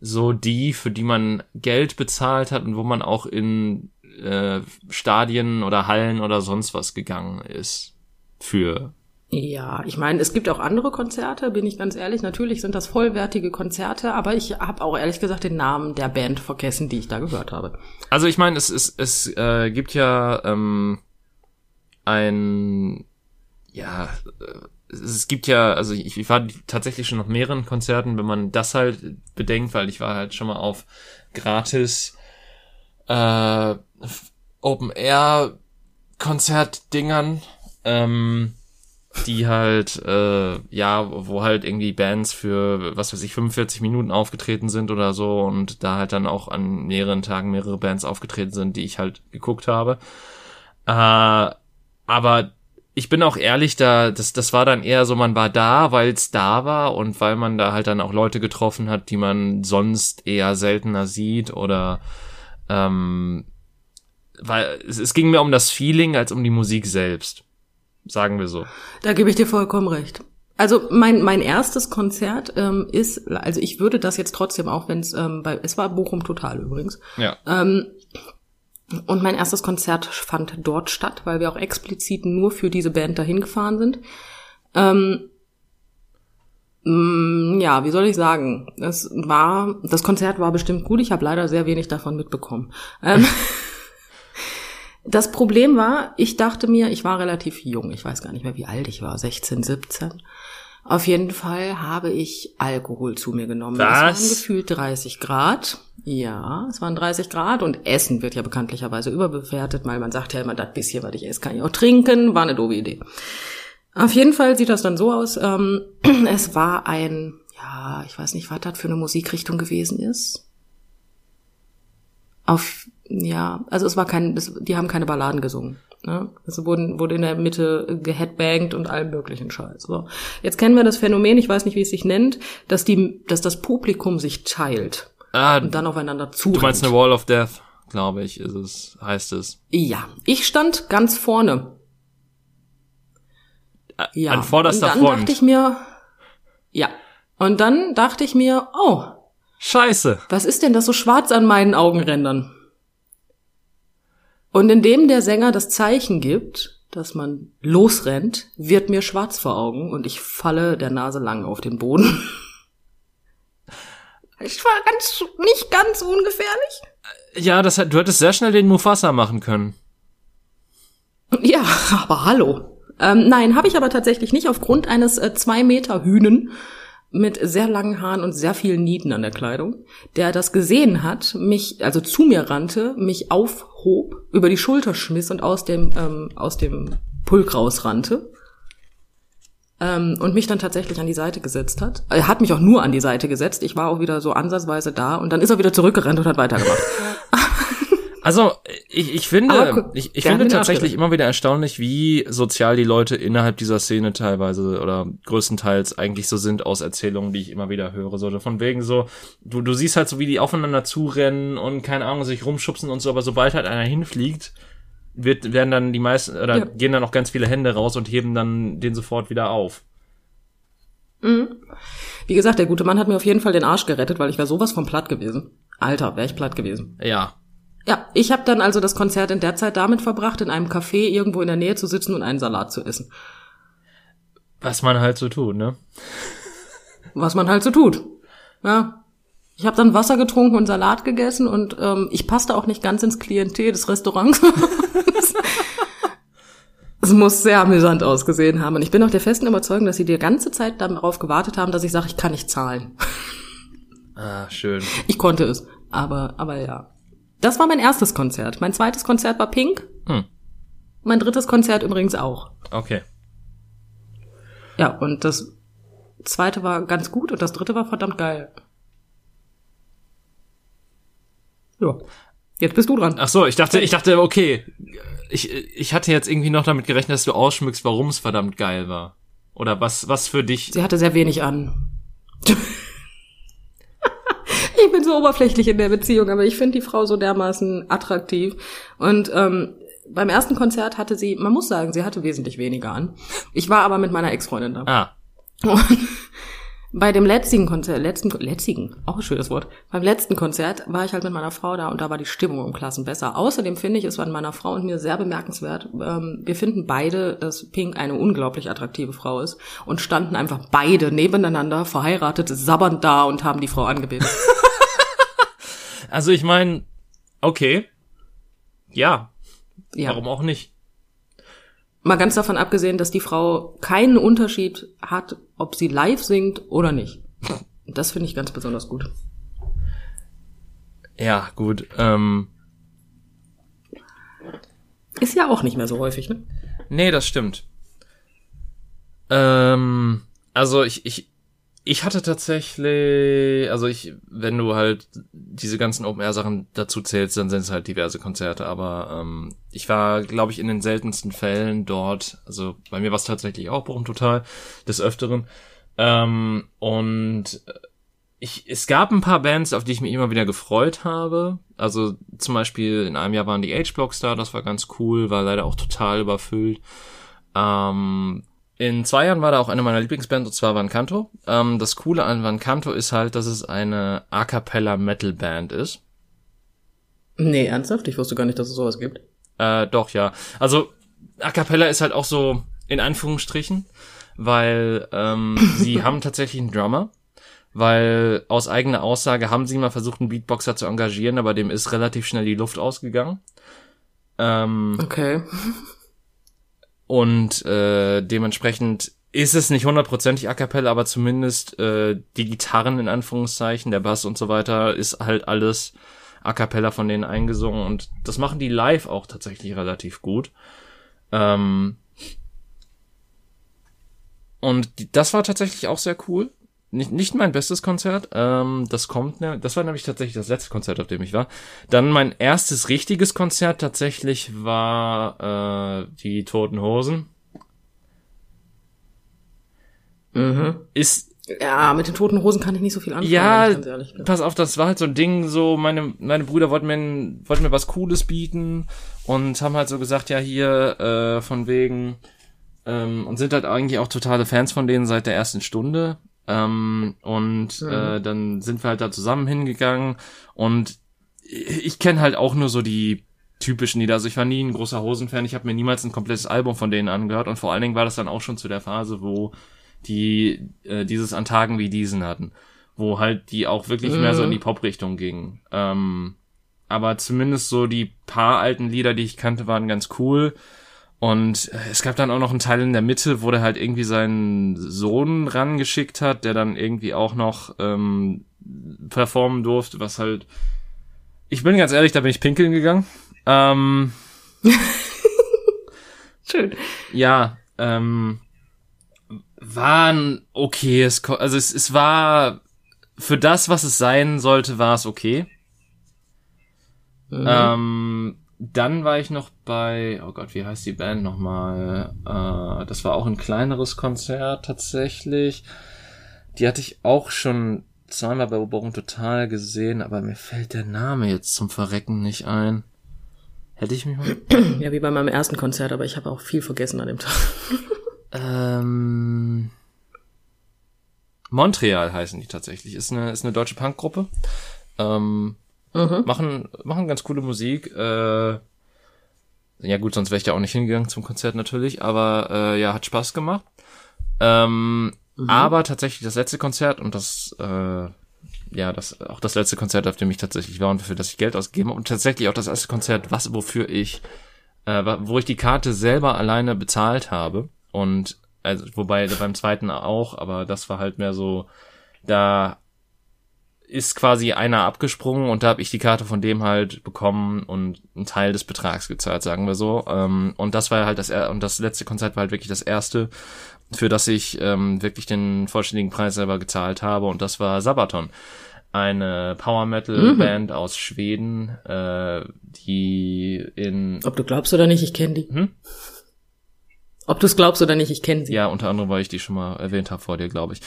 so die, für die man Geld bezahlt hat und wo man auch in äh, Stadien oder Hallen oder sonst was gegangen ist. Für. Ja, ich meine, es gibt auch andere Konzerte, bin ich ganz ehrlich. Natürlich sind das vollwertige Konzerte, aber ich habe auch ehrlich gesagt den Namen der Band vergessen, die ich da gehört habe. Also ich meine, es, es, es äh, gibt ja ähm, ein ja, äh, es gibt ja, also ich, ich war tatsächlich schon auf mehreren Konzerten, wenn man das halt bedenkt, weil ich war halt schon mal auf gratis äh, Open Air Konzertdingern, ähm, die halt, äh, ja, wo halt irgendwie Bands für, was weiß ich, 45 Minuten aufgetreten sind oder so und da halt dann auch an mehreren Tagen mehrere Bands aufgetreten sind, die ich halt geguckt habe. Äh, aber ich bin auch ehrlich, da, das, das war dann eher so, man war da, weil es da war und weil man da halt dann auch Leute getroffen hat, die man sonst eher seltener sieht oder ähm, weil es, es ging mir um das Feeling als um die Musik selbst. Sagen wir so. Da gebe ich dir vollkommen recht. Also mein mein erstes Konzert ähm, ist, also ich würde das jetzt trotzdem auch, wenn es ähm, bei, es war Bochum Total übrigens. Ja. Ähm, und mein erstes Konzert fand dort statt, weil wir auch explizit nur für diese Band dahin gefahren sind. Ähm, mm, ja, wie soll ich sagen? Es war, das Konzert war bestimmt gut. Ich habe leider sehr wenig davon mitbekommen. Ähm, Das Problem war, ich dachte mir, ich war relativ jung, ich weiß gar nicht mehr, wie alt ich war, 16, 17. Auf jeden Fall habe ich Alkohol zu mir genommen. Was? Es waren gefühlt 30 Grad. Ja, es waren 30 Grad und Essen wird ja bekanntlicherweise überbewertet, weil man sagt ja immer, das bisschen, was ich esse, kann ich auch trinken. War eine doofe Idee. Auf jeden Fall sieht das dann so aus. Ähm, es war ein, ja, ich weiß nicht, was das für eine Musikrichtung gewesen ist. Auf, ja, also es war kein, es, die haben keine Balladen gesungen. Ne? Es wurden, wurde in der Mitte geheadbangt und allem möglichen Scheiß. So. Jetzt kennen wir das Phänomen, ich weiß nicht, wie es sich nennt, dass die, dass das Publikum sich teilt Ah, und dann aufeinander zu. du meinst eine Wall of Death, glaube ich, ist es, heißt es. Ja, ich stand ganz vorne. Ja. An vorderster und dann Front. dachte ich mir, ja. Und dann dachte ich mir, oh, Scheiße. was ist denn das so schwarz an meinen Augenrändern? Und indem der Sänger das Zeichen gibt, dass man losrennt, wird mir schwarz vor Augen und ich falle der Nase lang auf den Boden. Ich war ganz, nicht ganz ungefährlich. Ja, das du hättest sehr schnell den Mufasa machen können. Ja, aber hallo. Ähm, nein, habe ich aber tatsächlich nicht aufgrund eines äh, zwei Meter Hühnen mit sehr langen Haaren und sehr vielen Nieten an der Kleidung, der das gesehen hat, mich also zu mir rannte, mich aufhob, über die Schulter schmiss und aus dem ähm, aus dem Pulk rausrannte ähm, und mich dann tatsächlich an die Seite gesetzt hat. Er hat mich auch nur an die Seite gesetzt. Ich war auch wieder so ansatzweise da und dann ist er wieder zurückgerannt und hat weitergemacht. Also, ich, ich finde, ich, ich finde tatsächlich immer wieder erstaunlich, wie sozial die Leute innerhalb dieser Szene teilweise oder größtenteils eigentlich so sind aus Erzählungen, die ich immer wieder höre. So von wegen so, du, du siehst halt so, wie die aufeinander zurennen und keine Ahnung, sich rumschubsen und so, aber sobald halt einer hinfliegt, wird, werden dann die meisten, oder Ja. gehen dann auch ganz viele Hände raus und heben dann den sofort wieder auf. Wie gesagt, der gute Mann hat mir auf jeden Fall den Arsch gerettet, weil ich wäre sowas von platt gewesen. Alter, wäre ich platt gewesen. Ja. Ja, ich habe dann also das Konzert in der Zeit damit verbracht, in einem Café irgendwo in der Nähe zu sitzen und einen Salat zu essen. Was man halt so tut, ne? Was man halt so tut. Ja. Ich habe dann Wasser getrunken und Salat gegessen und ähm, ich passte auch nicht ganz ins Klientel des Restaurants. es muss sehr amüsant ausgesehen haben. Und ich bin auch der festen Überzeugung, dass sie die ganze Zeit darauf gewartet haben, dass ich sage, ich kann nicht zahlen. Ah, schön. Ich konnte es, aber, aber ja. Das war mein erstes Konzert. Mein zweites Konzert war Pink. Hm. Mein drittes Konzert übrigens auch. Okay. Ja, und das zweite war ganz gut und das dritte war verdammt geil. Ja. Jetzt bist du dran. Ach so, ich dachte, ich dachte, okay, ich, ich hatte jetzt irgendwie noch damit gerechnet, dass du ausschmückst, warum es verdammt geil war. Oder was, was für dich. Sie hatte sehr wenig an. Ich bin so oberflächlich in der Beziehung, aber ich finde die Frau so dermaßen attraktiv. Und ähm, beim ersten Konzert hatte sie, man muss sagen, sie hatte wesentlich weniger an. Ich war aber mit meiner Ex-Freundin da. Ah, Und bei dem letzten Konzert, letzten, letzten, auch ein schönes Wort, beim letzten Konzert war ich halt mit meiner Frau da und da war die Stimmung im Klassen besser. Außerdem finde ich, es war an meiner Frau und mir sehr bemerkenswert, ähm, wir finden beide, dass Pink eine unglaublich attraktive Frau ist und standen einfach beide nebeneinander, verheiratet, sabbernd da und haben die Frau angebetet. also ich meine, okay. Ja, Ja. warum auch nicht? Mal ganz davon abgesehen, dass die Frau keinen Unterschied hat, ob sie live singt oder nicht. Das finde ich ganz besonders gut. Ja, gut. Ähm, Ist ja auch nicht mehr so häufig, ne? nee, das stimmt. Ähm, also ich, ich, ich hatte tatsächlich, also ich, wenn du halt diese ganzen Open-Air-Sachen dazu zählst, dann sind es halt diverse Konzerte, aber ähm, ich war, glaube ich, in den seltensten Fällen dort, also bei mir war es tatsächlich auch Bochum total, des Öfteren. Ähm, und ich, es gab ein paar Bands, auf die ich mich immer wieder gefreut habe. Also zum Beispiel in einem Jahr waren die H-Blocks da, das war ganz cool, war leider auch total überfüllt. Ähm, in zwei Jahren war da auch eine meiner Lieblingsbands, und zwar Van Canto. Ähm, das Coole an Van Canto ist halt, dass es eine A Cappella Metal Band ist. Nee, ernsthaft? Ich wusste gar nicht, dass es sowas gibt. Äh, doch, ja. Also, A Cappella ist halt auch so in Anführungsstrichen, weil ähm, sie haben tatsächlich einen Drummer, weil aus eigener Aussage haben sie mal versucht, einen Beatboxer zu engagieren, aber dem ist relativ schnell die Luft ausgegangen. Ähm, Okay. Und äh, dementsprechend ist es nicht hundertprozentig a cappella, aber zumindest äh, die Gitarren in Anführungszeichen, der Bass und so weiter, ist halt alles a cappella von denen eingesungen und das machen die live auch tatsächlich relativ gut. Ähm, und das war tatsächlich auch sehr cool. Nicht, nicht mein bestes Konzert. Ähm, das kommt, ne, das war nämlich tatsächlich das letzte Konzert, auf dem ich war. Dann mein erstes richtiges Konzert tatsächlich war äh, die Toten Hosen. Mhm. Ist Ja, mit den toten Hosen kann ich nicht so viel anfangen, Ja, ehrlich pass auf, das war halt so ein Ding, so meine, meine Brüder wollten mir, wollten mir was Cooles bieten und haben halt so gesagt, ja hier, äh, von wegen, ähm, und sind halt eigentlich auch totale Fans von denen seit der ersten Stunde. Ähm, und äh, dann sind wir halt da zusammen hingegangen und ich, kenne halt auch nur so die typischen Lieder. Also ich war nie ein großer Hosen-Fan, ich habe mir niemals ein komplettes Album von denen angehört und vor allen Dingen war das dann auch schon zu der Phase, wo die äh, dieses an Tagen wie diesen hatten, wo halt die auch wirklich mehr so in die Pop-Richtung gingen. Ähm, aber zumindest so die paar alten Lieder, die ich kannte, waren ganz cool. Und äh, es gab dann auch noch einen Teil in der Mitte, wo der halt irgendwie seinen Sohn rangeschickt hat, der dann irgendwie auch noch ähm, performen durfte, was halt. Ich bin ganz ehrlich, da bin ich pinkeln gegangen. Ähm, Schön. ja, ähm, war ein okayes, Ko also es, es war für das, was es sein sollte, war es okay. Mhm. Ähm, dann war ich noch bei, oh Gott, wie heißt die Band nochmal? Äh, das war auch ein kleineres Konzert tatsächlich. Die hatte ich auch schon zweimal bei Oberung Total gesehen, aber mir fällt der Name jetzt zum Verrecken nicht ein. Hätte ich mich mal. Ja, wie bei meinem ersten Konzert, aber ich habe auch viel vergessen an dem Tag. Ähm, Montreal heißen die tatsächlich. Ist eine, ist eine deutsche Punkgruppe. Ähm, machen, machen ganz coole Musik. Äh, ja gut, sonst wäre ich ja auch nicht hingegangen zum Konzert natürlich, aber äh, ja, hat Spaß gemacht. Ähm, Aber tatsächlich das letzte Konzert und das, äh, ja, das auch das letzte Konzert, auf dem ich tatsächlich war und für das ich Geld ausgegeben habe und tatsächlich auch das erste Konzert, was wofür ich, äh, wo ich die Karte selber alleine bezahlt habe und also wobei beim zweiten auch, aber das war halt mehr so, da ist quasi einer abgesprungen und da habe ich die Karte von dem halt bekommen und einen Teil des Betrags gezahlt, sagen wir so. Ähm, und das war halt das er und das letzte Konzert war halt wirklich das erste, für das ich ähm, wirklich den vollständigen Preis selber gezahlt habe und das war Sabaton. Eine Power Metal Band aus Schweden, äh, die in Ob du glaubst oder nicht, ich kenne die. Hm? Ob du es glaubst oder nicht, ich kenne sie. Ja, unter anderem, weil ich die schon mal erwähnt habe vor dir, glaube ich.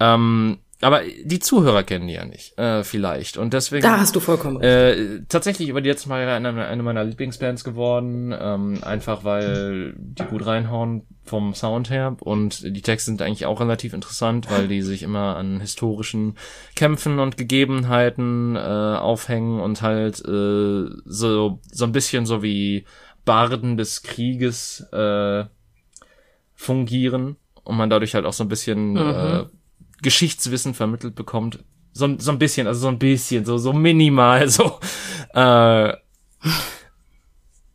Ähm, aber die Zuhörer kennen die ja nicht, äh, vielleicht. Und deswegen. Da hast du vollkommen recht. Äh, tatsächlich über die letzten Mal eine, eine meiner Lieblingsbands geworden, ähm, einfach weil die gut reinhauen vom Sound her und die Texte sind eigentlich auch relativ interessant, weil die sich immer an historischen Kämpfen und Gegebenheiten äh, aufhängen und halt äh, so so ein bisschen so wie Barden des Krieges äh, fungieren und man dadurch halt auch so ein bisschen äh, Geschichtswissen vermittelt bekommt. So, so ein bisschen, also so ein bisschen, so, so minimal, so. Äh,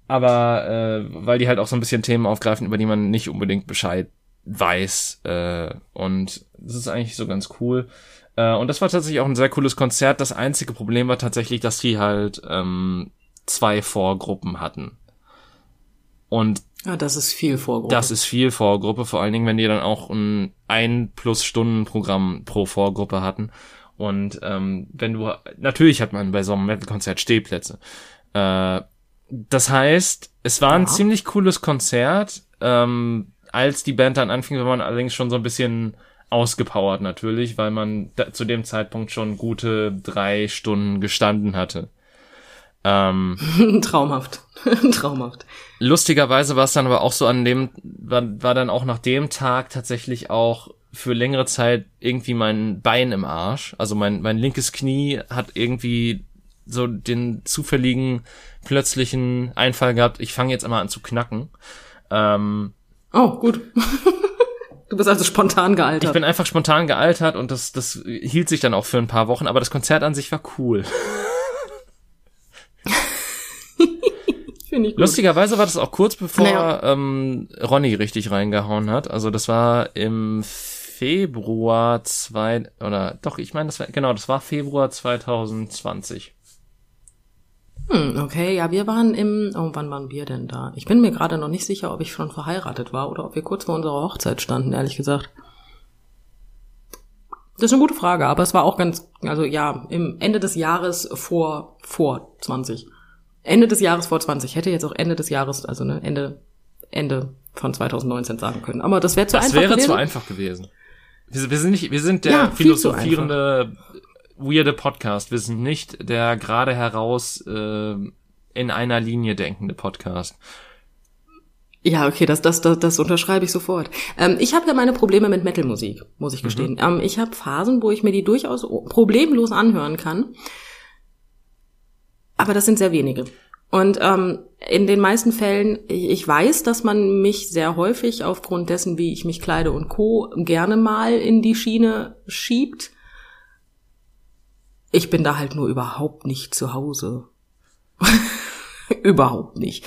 aber äh, weil die halt auch so ein bisschen Themen aufgreifen, über die man nicht unbedingt Bescheid weiß. Äh, und das ist eigentlich so ganz cool. Äh, und das war tatsächlich auch ein sehr cooles Konzert. Das einzige Problem war tatsächlich, dass die halt ähm, zwei Vorgruppen hatten. Und Ah, das ist viel Vorgruppe. das ist viel Vorgruppe, vor allen Dingen, wenn die dann auch ein ein plus Stunden Programm pro Vorgruppe hatten. Und ähm, wenn du natürlich hat man bei so einem Metal-Konzert Stehplätze. Äh, das heißt, es war ein Ja. ziemlich cooles Konzert. Ähm, als die Band dann anfing, war man allerdings schon so ein bisschen ausgepowert natürlich, weil man da, zu dem Zeitpunkt schon gute drei Stunden gestanden hatte. Ähm, Traumhaft. Traumhaft. Lustigerweise war es dann aber auch so an dem, war, war dann auch nach dem Tag tatsächlich auch für längere Zeit irgendwie mein Bein im Arsch. Also mein, mein linkes Knie hat irgendwie so den zufälligen, plötzlichen Einfall gehabt, ich fange jetzt einmal an zu knacken. Ähm, Oh, gut. du bist also spontan ich gealtert. bin einfach spontan gealtert und das, das hielt sich dann auch für ein paar Wochen, aber das Konzert an sich war cool. Finde ich gut. Lustigerweise war das auch kurz bevor Naja. ähm, Ronny richtig reingehauen hat. Also das war im Februar zwei oder doch, ich meine, das war genau, das war Februar 2020. Hm, okay, ja, wir waren im, oh, wann waren wir denn da? Ich bin mir gerade noch nicht sicher, ob ich schon verheiratet war oder ob wir kurz vor unserer Hochzeit standen, ehrlich gesagt. Das ist eine gute Frage, aber es war auch ganz, also ja, im Ende des Jahres vor, vor 20. Ende des Jahres vor 20. Hätte jetzt auch Ende des Jahres, also ne, Ende, Ende von 2019 sagen können. Aber das wäre zu Das einfach wäre gewesen. zu einfach gewesen. Wir, wir sind nicht, wir sind der Ja, philosophierende, weirde Podcast. Wir sind nicht der gerade heraus äh, in einer Linie denkende Podcast. Ja, okay, das, das, das, das unterschreibe ich sofort. Ähm, ich habe ja meine Probleme mit Metalmusik, muss ich gestehen. Ähm, ich habe Phasen, wo ich mir die durchaus problemlos anhören kann. Aber das sind sehr wenige. Und ähm, in den meisten Fällen, ich weiß, dass man mich sehr häufig aufgrund dessen, wie ich mich kleide und co, gerne mal in die Schiene schiebt. Ich bin da halt nur überhaupt nicht zu Hause. überhaupt nicht.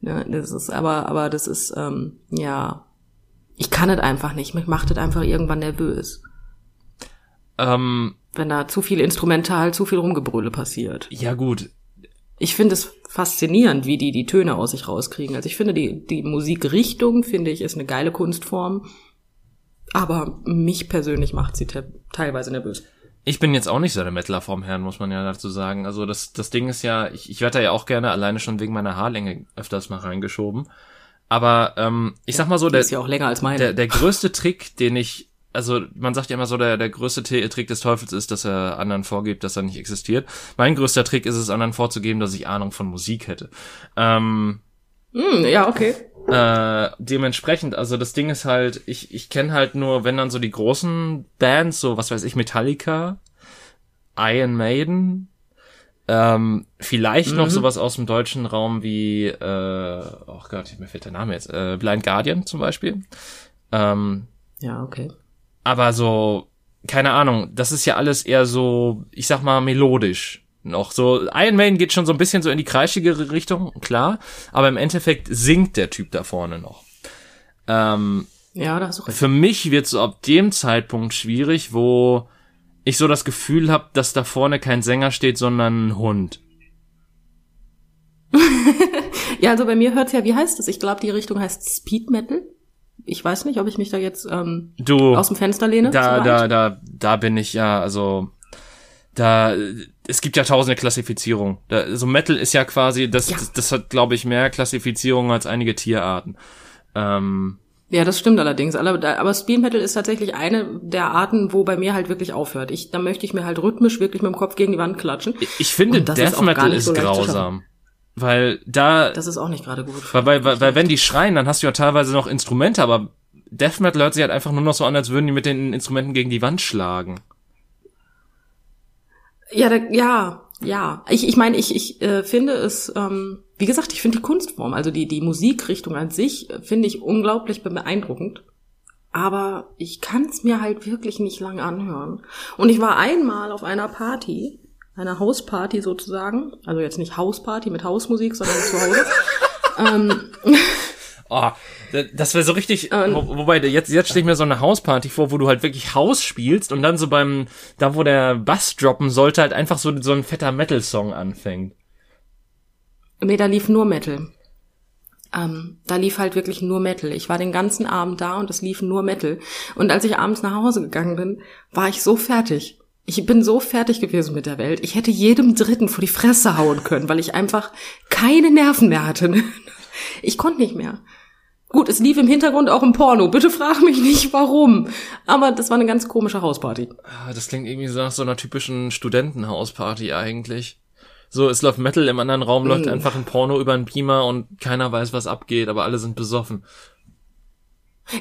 Ja, das ist aber, aber das ist, ähm, ja, ich kann es einfach nicht. Mich macht es einfach irgendwann nervös. Ähm, Wenn da zu viel instrumental, zu viel Rumgebrülle passiert. ja gut, Ich finde es faszinierend, wie die die Töne aus sich rauskriegen. Also ich finde die, die Musikrichtung, finde ich, ist eine geile Kunstform. Aber mich persönlich macht sie te teilweise nervös. Ich bin jetzt auch nicht so der Metaler vom Herrn, muss man ja dazu sagen. Also das, das Ding ist ja, ich, ich werde da ja auch gerne alleine schon wegen meiner Haarlänge öfters mal reingeschoben. Aber ähm, ich sag mal so, der, ist ja auch länger als meine. der, der größte Trick, den ich, also man sagt ja immer so, der, der größte Trick des Teufels ist, dass er anderen vorgibt, dass er nicht existiert. Mein größter Trick ist es, anderen vorzugeben, dass ich Ahnung von Musik hätte. Ähm, Hm, ja, okay. äh, dementsprechend, also das Ding ist halt, ich, ich kenne halt nur, wenn dann so die großen Bands, so was weiß ich, Metallica, Iron Maiden, ähm, vielleicht noch sowas aus dem deutschen Raum wie, äh, oh Gott, mir fehlt der Name jetzt, äh, Blind Guardian zum Beispiel. Ähm, Ja, okay. Aber so, keine Ahnung, das ist ja alles eher so, ich sag mal, melodisch noch. So, Iron Maiden geht schon so ein bisschen so in die kreischigere Richtung, klar, aber im Endeffekt singt der Typ da vorne noch. Ähm, Ja, da hast du recht. für mich wird so ab dem Zeitpunkt schwierig, wo ich so das Gefühl habe, dass da vorne kein Sänger steht, sondern ein Hund. Ja, also bei mir hört's ja, wie heißt es? Ich glaube, die Richtung heißt Speed Metal. Ich weiß nicht, ob ich mich da jetzt ähm, Du, aus dem Fenster lehne. da, da, da, da bin ich ja, also da, es gibt ja tausende Klassifizierungen. Da, so Metal ist ja quasi, das, Ja. das, das hat, glaube ich, mehr Klassifizierungen als einige Tierarten. Ähm, Ja, das stimmt allerdings. Aber, aber Speed Metal ist tatsächlich eine der Arten, wo bei mir halt wirklich aufhört. Ich, da möchte ich mir halt rhythmisch wirklich mit dem Kopf gegen die Wand klatschen. ich finde, das ist Death Metal ist zu grausam. Weil da, Das ist auch nicht gerade gut. weil, weil, weil, weil wenn die schreien, dann hast du ja teilweise noch Instrumente, aber Death Metal hört sich halt einfach nur noch so an, als würden die mit den Instrumenten gegen die Wand schlagen. Ja, da, ja, ja. Ich, ich meine, ich, ich äh, finde es, ähm, wie gesagt, ich finde die Kunstform, also die, die Musikrichtung an sich, äh, finde ich unglaublich beeindruckend. Aber ich kann es mir halt wirklich nicht lang anhören. Und ich war einmal auf einer Party, einer Hausparty sozusagen, also jetzt nicht Hausparty mit Hausmusik, sondern zu Hause. ähm, Oh, das wäre so richtig, Ähm. wo, wobei, jetzt, jetzt stelle ich mir so eine Hausparty vor, wo du halt wirklich Haus spielst und dann so beim, da wo der Bass droppen sollte, halt einfach so, so ein fetter Metal-Song anfängt. Nee, da lief nur Metal. Ähm, da lief halt wirklich nur Metal. Ich war den ganzen Abend da und es lief nur Metal. Und als ich abends nach Hause gegangen bin, war ich so fertig. Ich bin so fertig gewesen mit der Welt. Ich hätte jedem Dritten vor die Fresse hauen können, weil ich einfach keine Nerven mehr hatte. Ich konnte nicht mehr. Gut, es lief im Hintergrund auch im Porno. Bitte frag mich nicht, warum. Aber das war eine ganz komische Hausparty. Ah, Das klingt irgendwie nach so einer typischen Studentenhausparty eigentlich. So, es läuft Metal, im anderen Raum läuft Mm. einfach ein Porno über einen Beamer und keiner weiß, was abgeht, aber alle sind besoffen.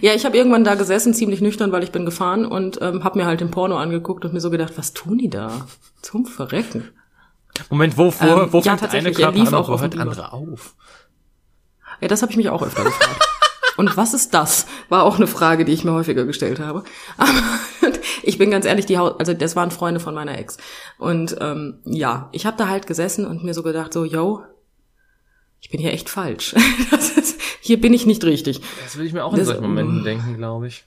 Ja, ich habe irgendwann da gesessen, ziemlich nüchtern, weil ich bin gefahren und ähm, habe mir halt den Porno angeguckt und mir so gedacht, was tun die da? Zum Verrecken. Moment, wo, wo, Ähm, wo ja, eine Körper lief an auch wo hört andere auf? Ja, das habe ich mich auch öfter gefragt. Und was ist das? War auch eine Frage, die ich mir häufiger gestellt habe. Aber ich bin ganz ehrlich, die Haus also das waren Freunde von meiner Ex. Und ähm, ja, ich habe da halt gesessen und mir so gedacht, so, yo, ich bin hier echt falsch. Das ist, hier bin ich nicht richtig. Das will ich mir auch in Das- solchen Momenten denken, glaube ich.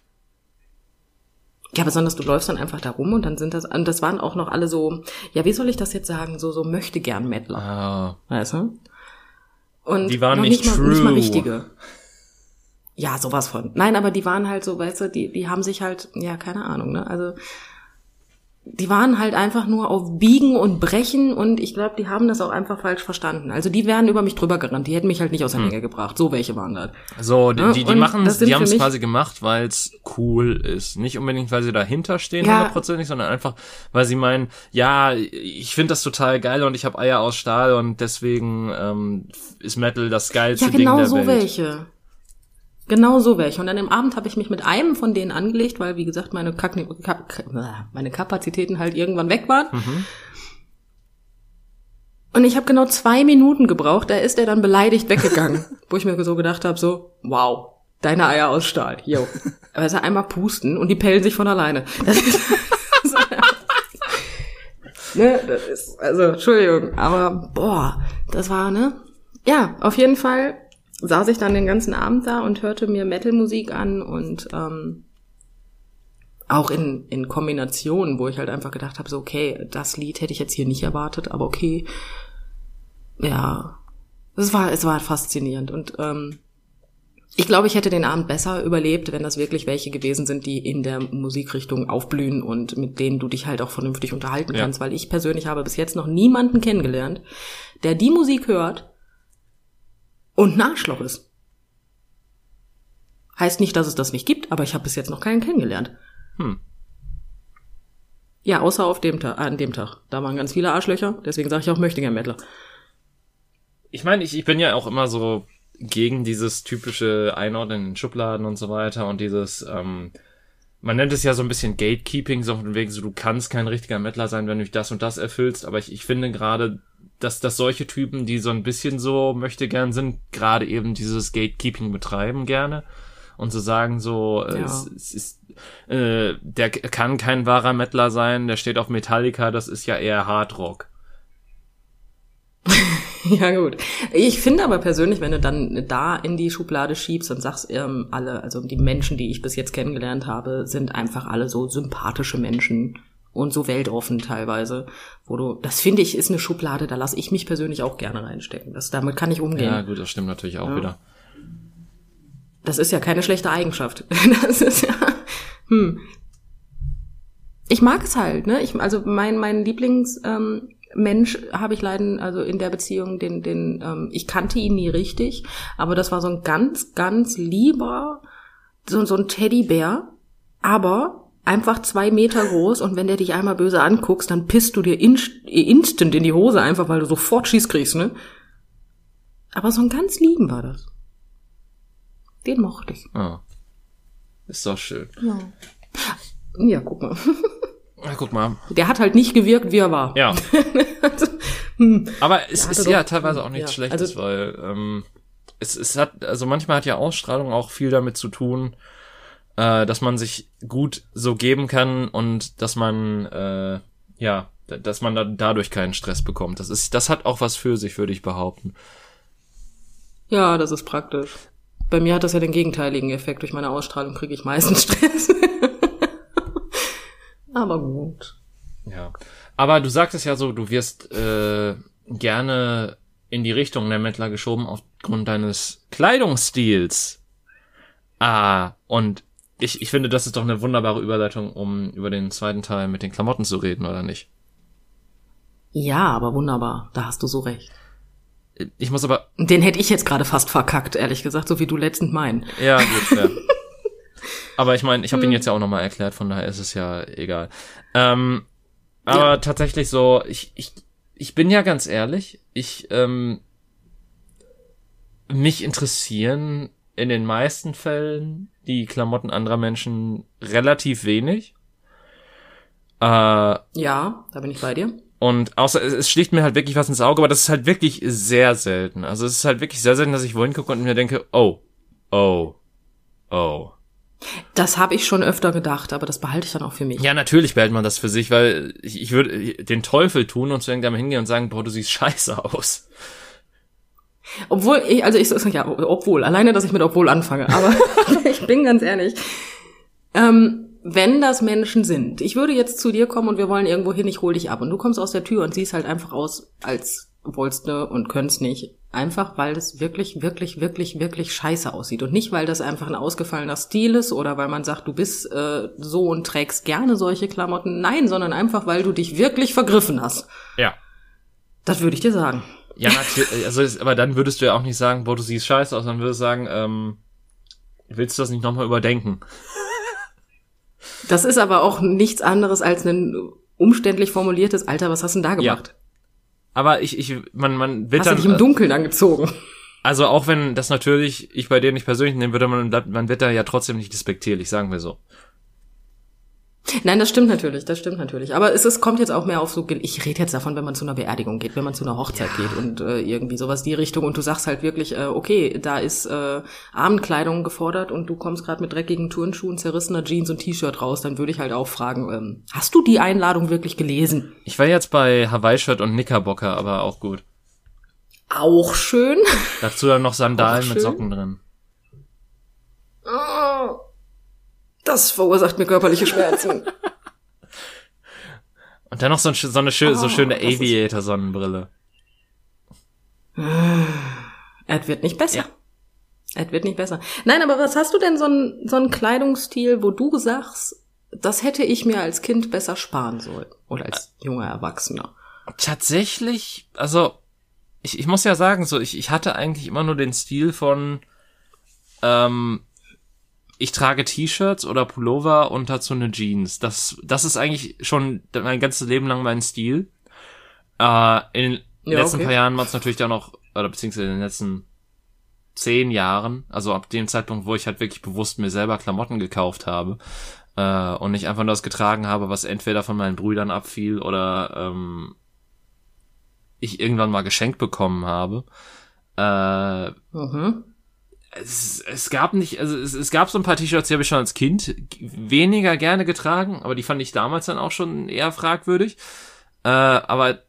Ja, besonders du läufst dann einfach da rum und dann sind das, und das waren auch noch alle so, ja, wie soll ich das jetzt sagen, so, so möchte gern Mettler, Ah, weißt du? Und Die waren noch nicht mal, nicht mal true. richtige. Ja, sowas von. Nein, aber die waren halt so, weißt du, die, die haben sich halt, ja, keine Ahnung, ne, also, die waren halt einfach nur auf Biegen und Brechen und ich glaube, die haben das auch einfach falsch verstanden. Also die wären über mich drüber gerannt, die hätten mich halt nicht aus der Menge gebracht. So welche waren das. so, die, die, die machen sind die haben es quasi gemacht, weil es cool ist. Nicht unbedingt, weil sie dahinter stehen, Ja. hundertprozentig, sondern einfach, weil sie meinen, ja, ich finde das total geil und ich habe Eier aus Stahl und deswegen ähm, ist Metal das geilste Ja, genau Ding der so Welt. welche. Genau so welche. Und dann im Abend habe ich mich mit einem von denen angelegt, weil, wie gesagt, meine, Kap Kap meine Kapazitäten halt irgendwann weg waren. Mhm. Und ich habe genau zwei Minuten gebraucht, da ist er dann beleidigt weggegangen. wo ich mir so gedacht habe, so, wow, deine Eier aus Stahl. Yo. Aber es ist einmal pusten und die pellen sich von alleine. Das ist, ne, das ist, also, Entschuldigung, aber boah, das war, ne? Ja, auf jeden Fall saß ich dann den ganzen Abend da und hörte mir Metal-Musik an und ähm, auch in, in Kombinationen, wo ich halt einfach gedacht habe, so, okay, das Lied hätte ich jetzt hier nicht erwartet, aber okay. Ja, es war, es war faszinierend und ähm, ich glaube, ich hätte den Abend besser überlebt, wenn das wirklich welche gewesen sind, die in der Musikrichtung aufblühen und mit denen du dich halt auch vernünftig unterhalten Ja. kannst, weil ich persönlich habe bis jetzt noch niemanden kennengelernt, der die Musik hört und ein Arschloch ist. Heißt nicht, dass es das nicht gibt, aber ich habe bis jetzt noch keinen kennengelernt. Hm. Ja, außer auf dem Tag, an dem Tag. Da waren ganz viele Arschlöcher, deswegen sage ich auch möchte gern Mettler. Ich meine, ich, ich bin ja auch immer so gegen dieses typische Einordnen in Schubladen und so weiter und dieses, ähm, man nennt es ja so ein bisschen Gatekeeping, so von wegen so, du kannst kein richtiger Mettler sein, wenn du das und das erfüllst, aber ich, ich finde gerade, dass, dass solche Typen, die so ein bisschen so möchte gern sind, gerade eben dieses Gatekeeping betreiben gerne und so sagen so, äh, Ja. es, es ist, äh, der kann kein wahrer Mettler sein, der steht auf Metallica, das ist ja eher Hardrock. Ja, gut. Ich finde aber persönlich, wenn du dann da in die Schublade schiebst und sagst, ähm, alle, also die Menschen, die ich bis jetzt kennengelernt habe, sind einfach alle so sympathische Menschen und so weltoffen teilweise, wo du, das finde ich, ist eine Schublade, da lasse ich mich persönlich auch gerne reinstecken. Das, damit kann ich umgehen. Ja, gut, das stimmt natürlich auch Ja. wieder. Das ist ja keine schlechte Eigenschaft. Das ist ja, hm. Ich mag es halt, ne? Ich, also mein, mein Lieblings, ähm, Mensch habe ich leiden, also in der Beziehung, den, den, ähm, ich kannte ihn nie richtig, aber das war so ein ganz, ganz lieber, so, so ein Teddybär, aber einfach zwei Meter groß und wenn der dich einmal böse anguckst, dann pisst du dir inst instant in die Hose einfach, weil du sofort Schieß kriegst, ne? Aber so ein ganz lieben war das. Den mochte ich. Ah. Ist doch schön. Ja. Ja, guck mal. Na, guck mal. Der hat halt nicht gewirkt, wie er war. Ja. Hm. Aber es ist doch- ja teilweise auch nichts ja, Schlechtes, also- weil ähm, es, es hat, also manchmal hat ja Ausstrahlung auch viel damit zu tun, äh, dass man sich gut so geben kann und dass man, äh, ja, dass man dann dadurch keinen Stress bekommt. Das ist, das hat auch was für sich, würde ich behaupten. Ja, das ist praktisch. Bei mir hat das ja den gegenteiligen Effekt. Durch meine Ausstrahlung kriege ich meistens Stress. Aber gut. Ja. Aber du sagtest ja so, du wirst äh, gerne in die Richtung der Mettler geschoben aufgrund deines Kleidungsstils. Ah, und ich, ich finde, das ist doch eine wunderbare Überleitung, um über den zweiten Teil mit den Klamotten zu reden, oder nicht? Ja, aber wunderbar. Da hast du so recht. Ich muss aber, Den hätte ich jetzt gerade fast verkackt, ehrlich gesagt, so wie du letztend meinen. ja, gut, fair. aber ich meine, ich habe ihn jetzt ja auch nochmal erklärt, von daher ist es ja egal. Ähm, aber tatsächlich so, ich, ich, ich bin ja ganz ehrlich, ich, ähm, mich interessieren in den meisten Fällen die Klamotten anderer Menschen relativ wenig. Äh, Ja, da bin ich bei dir. und außer es, es schlicht mir halt wirklich was ins Auge, aber das ist halt wirklich sehr selten. Also es ist halt wirklich sehr selten, dass ich wohin gucke und mir denke, oh, oh, oh. Das habe ich schon öfter gedacht, aber das behalte ich dann auch für mich. Ja, natürlich behält man das für sich, weil ich, ich würde den Teufel tun und zu irgendjemandem hingehen und sagen, boah, du siehst scheiße aus. Obwohl, ich, also ich, ja, obwohl, alleine, dass ich mit obwohl anfange, aber ich bin ganz ehrlich. Ähm, wenn das Menschen sind, ich würde jetzt zu dir kommen und wir wollen irgendwo hin, ich hol dich ab und du kommst aus der Tür und siehst halt einfach aus, als wolltest du und könntest nicht. Einfach weil das wirklich, wirklich, wirklich, wirklich scheiße aussieht. Und nicht, weil das einfach ein ausgefallener Stil ist oder weil man sagt, du bist äh, so und trägst gerne solche Klamotten. Nein, sondern einfach, weil du dich wirklich vergriffen hast. Ja. Das würde ich dir sagen. Ja, natürlich. Also, aber dann würdest du ja auch nicht sagen, boah, du siehst scheiße aus, dann würdest du sagen, ähm, willst du das nicht nochmal überdenken? Das ist aber auch nichts anderes als ein umständlich formuliertes Alter, was hast du denn da gemacht? Ja. Aber ich, ich, man, man wird Hast du dann. dich im Dunkeln angezogen? Also auch wenn das natürlich ich bei dir nicht persönlich nehmen würde, man, man wird da ja trotzdem nicht despektierlich, sagen wir so. Nein, das stimmt natürlich, das stimmt natürlich. Aber es, es kommt jetzt auch mehr auf so, ich rede jetzt davon, wenn man zu einer Beerdigung geht, wenn man zu einer Hochzeit ja. geht und äh, irgendwie sowas die Richtung und du sagst halt wirklich, äh, okay, da ist äh, Abendkleidung gefordert und du kommst gerade mit dreckigen Turnschuhen, zerrissener Jeans und T-Shirt raus, dann würde ich halt auch fragen, ähm, hast du die Einladung wirklich gelesen? Ich war jetzt bei Hawaii-Shirt und Knickerbocker, aber auch gut. Auch schön. Dazu dann noch Sandalen mit Socken drin. Oh. Das verursacht mir körperliche Schmerzen. Und dann noch so, ein, so eine schön, oh, so schöne Aviator-Sonnenbrille. Es wird nicht besser. Ja. Es wird nicht besser. Nein, aber was hast du denn so einen so einen Kleidungsstil, wo du sagst, das hätte ich mir als Kind besser sparen sollen oder als junger Erwachsener? Tatsächlich, also ich, ich muss ja sagen, so ich, ich hatte eigentlich immer nur den Stil von ähm, ich trage T-Shirts oder Pullover und dazu eine Jeans. Das, das ist eigentlich schon mein ganzes Leben lang mein Stil. Äh, in den ja, letzten okay. paar Jahren war es natürlich dann noch, oder beziehungsweise in den letzten zehn Jahren, also ab dem Zeitpunkt, wo ich halt wirklich bewusst mir selber Klamotten gekauft habe äh, und nicht einfach nur das getragen habe, was entweder von meinen Brüdern abfiel oder ähm, ich irgendwann mal geschenkt bekommen habe. Äh, mhm es, es gab nicht, also es, es gab so ein paar T-Shirts, die habe ich schon als Kind weniger gerne getragen, aber die fand ich damals dann auch schon eher fragwürdig. Äh, aber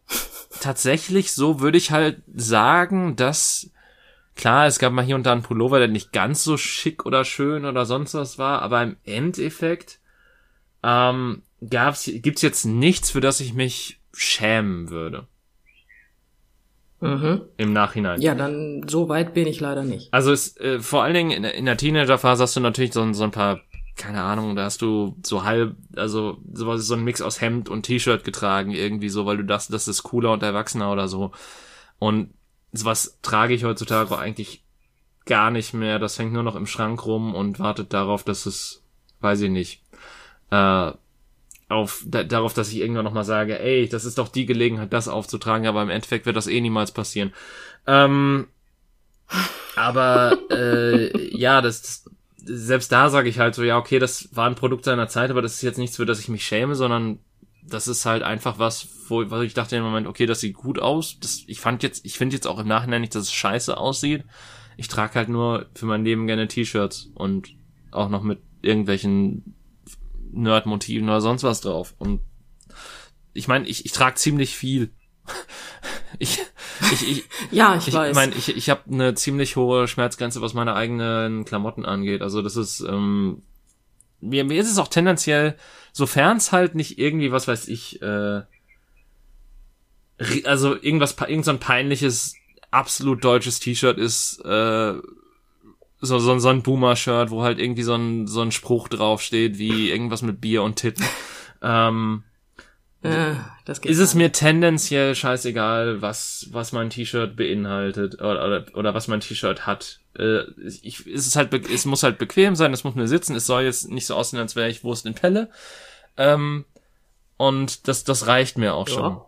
tatsächlich so würde ich halt sagen, dass klar, es gab mal hier und da einen Pullover, der nicht ganz so schick oder schön oder sonst was war, aber im Endeffekt ähm, gab's, gibt's jetzt nichts, für das ich mich schämen würde. Mhm. Im Nachhinein. Ja, dann so weit bin ich leider nicht. Also es, äh, vor allen Dingen in, in der Teenagerphase hast du natürlich so, so ein paar, keine Ahnung, da hast du so halb, also so, so ein Mix aus Hemd und T-Shirt getragen, irgendwie so, weil du dachtest, das ist cooler und erwachsener oder so. Und sowas trage ich heutzutage eigentlich gar nicht mehr. Das hängt nur noch im Schrank rum und wartet darauf, dass es, weiß ich nicht, äh, auf da, darauf, dass ich irgendwann nochmal sage, ey, das ist doch die Gelegenheit, das aufzutragen, aber im Endeffekt wird das eh niemals passieren. Ähm, aber äh, ja, das, das selbst da sage ich halt so, ja, okay, das war ein Produkt seiner Zeit, aber das ist jetzt nichts, für das ich mich schäme, sondern das ist halt einfach was, wo, wo ich dachte im Moment, okay, das sieht gut aus. Das, ich fand jetzt, ich finde jetzt auch im Nachhinein nicht, dass es scheiße aussieht. Ich trage halt nur für mein Leben gerne T-Shirts und auch noch mit irgendwelchen Nerd-Motiven oder sonst was drauf. Und ich meine, ich, ich trage ziemlich viel. ich, ich, ich, ja, ich, ich weiß. Mein, ich ich habe eine ziemlich hohe Schmerzgrenze, was meine eigenen Klamotten angeht. Also das ist, ähm, mir, mir ist es auch tendenziell, sofern es halt nicht irgendwie, was weiß ich, äh, also irgendwas, irgend so ein peinliches, absolut deutsches T-Shirt ist, äh, so, so, so ein Boomer-Shirt, wo halt irgendwie so ein, so ein Spruch draufsteht, wie irgendwas mit Bier und Titten. Ähm, äh, ist es mir tendenziell scheißegal, was, was mein T-Shirt beinhaltet oder, oder, oder was mein T-Shirt hat. Äh, ich, ist es halt, es muss halt bequem sein, es muss mir sitzen, es soll jetzt nicht so aussehen, als wäre ich Wurst in Pelle. Ähm, und das, das reicht mir auch ja. schon.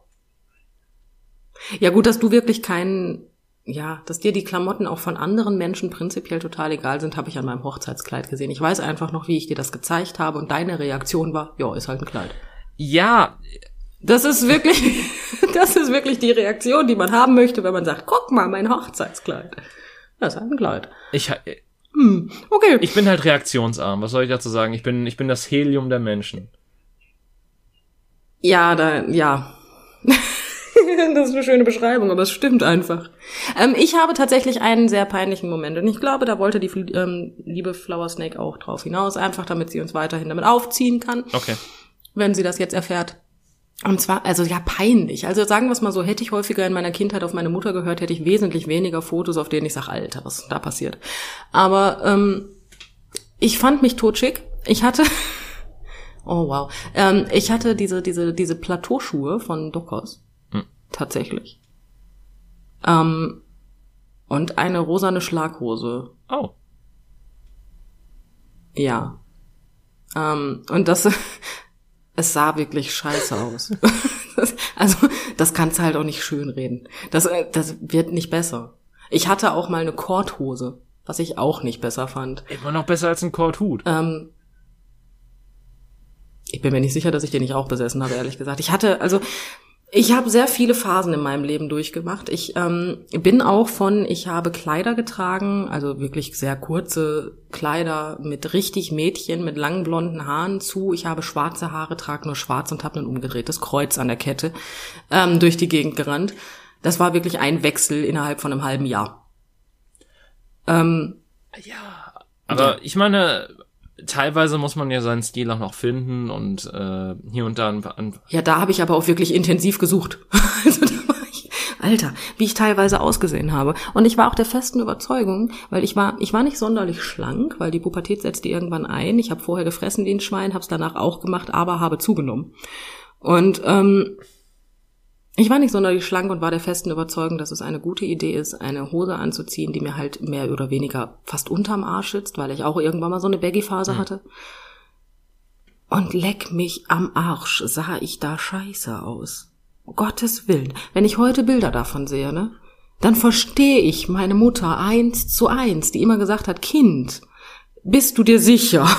Ja gut, dass du wirklich keinen ja, dass dir die Klamotten auch von anderen Menschen prinzipiell total egal sind, habe ich an meinem Hochzeitskleid gesehen. Ich weiß einfach noch, wie ich dir das gezeigt habe und deine Reaktion war, ja, ist halt ein Kleid. Ja, das ist wirklich, das ist wirklich die Reaktion, die man haben möchte, wenn man sagt, guck mal, mein Hochzeitskleid. Das ist halt ein Kleid. Ich, hm, okay. Ich bin halt reaktionsarm. Was soll ich dazu sagen? Ich bin, ich bin das Helium der Menschen. Ja, da, ja. das ist eine schöne Beschreibung, aber es stimmt einfach. Ähm, ich habe tatsächlich einen sehr peinlichen Moment und ich glaube, da wollte die ähm, liebe Flower Snake auch drauf hinaus, einfach damit sie uns weiterhin damit aufziehen kann. Okay. Wenn sie das jetzt erfährt. Und zwar, also ja, peinlich. Also sagen wir es mal so, hätte ich häufiger in meiner Kindheit auf meine Mutter gehört, hätte ich wesentlich weniger Fotos, auf denen ich sage, Alter, was da passiert. Aber ähm, ich fand mich totschick. Ich hatte, oh wow, ähm, ich hatte diese diese diese Plateauschuhe von Dockers. Tatsächlich. Ähm, und eine rosane Schlaghose. Oh. Ja. Ähm, und das, es sah wirklich scheiße aus. also, das kannst du halt auch nicht schönreden. Das, äh, das wird nicht besser. Ich hatte auch mal eine Korthose, was ich auch nicht besser fand. Immer noch besser als ein Korthut. Ähm, ich bin mir nicht sicher, dass ich den nicht auch besessen habe, ehrlich gesagt. Ich hatte, also ich habe sehr viele Phasen in meinem Leben durchgemacht. Ich ähm, bin auch von, ich habe Kleider getragen, also wirklich sehr kurze Kleider mit richtig Mädchen, mit langen blonden Haaren zu. Ich habe schwarze Haare, trage nur schwarz und habe ein umgedrehtes Kreuz an der Kette ähm, durch die Gegend gerannt. Das war wirklich ein Wechsel innerhalb von einem halben Jahr. Ähm, Ja. Aber ich meine, teilweise muss man ja seinen Stil auch noch finden und äh, hier und da ein, ein Ja, da habe ich aber auch wirklich intensiv gesucht. Also da war ich, Alter, wie ich teilweise ausgesehen habe. Und ich war auch der festen Überzeugung, weil ich war, ich war nicht sonderlich schlank, weil die Pubertät setzte irgendwann ein. Ich habe vorher gefressen wie ein Schwein, habe es danach auch gemacht, aber habe zugenommen. Und ähm, ich war nicht sonderlich schlank und war der festen Überzeugung, dass es eine gute Idee ist, eine Hose anzuziehen, die mir halt mehr oder weniger fast unterm Arsch sitzt, weil ich auch irgendwann mal so eine Baggy-Phase hatte. Und leck mich am Arsch, sah ich da scheiße aus. Um Gottes Willen, wenn ich heute Bilder davon sehe, ne, dann verstehe ich meine Mutter eins zu eins, die immer gesagt hat, Kind, bist du dir sicher?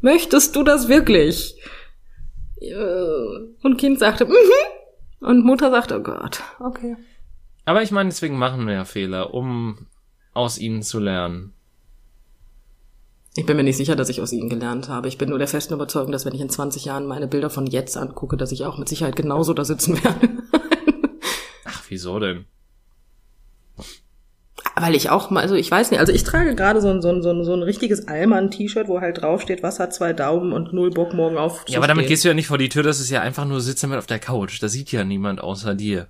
Möchtest du das wirklich? Äh, Und Kind sagte, mhm. Und Mutter sagte, oh Gott, okay. Aber ich meine, deswegen machen wir ja Fehler, um aus ihnen zu lernen. Ich bin mir nicht sicher, dass ich aus ihnen gelernt habe. Ich bin nur der festen Überzeugung, dass wenn ich in 20 Jahren meine Bilder von jetzt angucke, dass ich auch mit Sicherheit genauso da sitzen werde. Ach, wieso denn? Weil ich auch mal, also ich weiß nicht, also ich trage gerade so ein, so ein, so ein, so ein richtiges Allmann-T-Shirt, wo halt draufsteht, was hat zwei Daumen und null Bock morgen auf. Ja, aber damit gehst du ja nicht vor die Tür, das ist ja einfach nur Sitze mit auf der Couch. Da sieht ja niemand außer dir.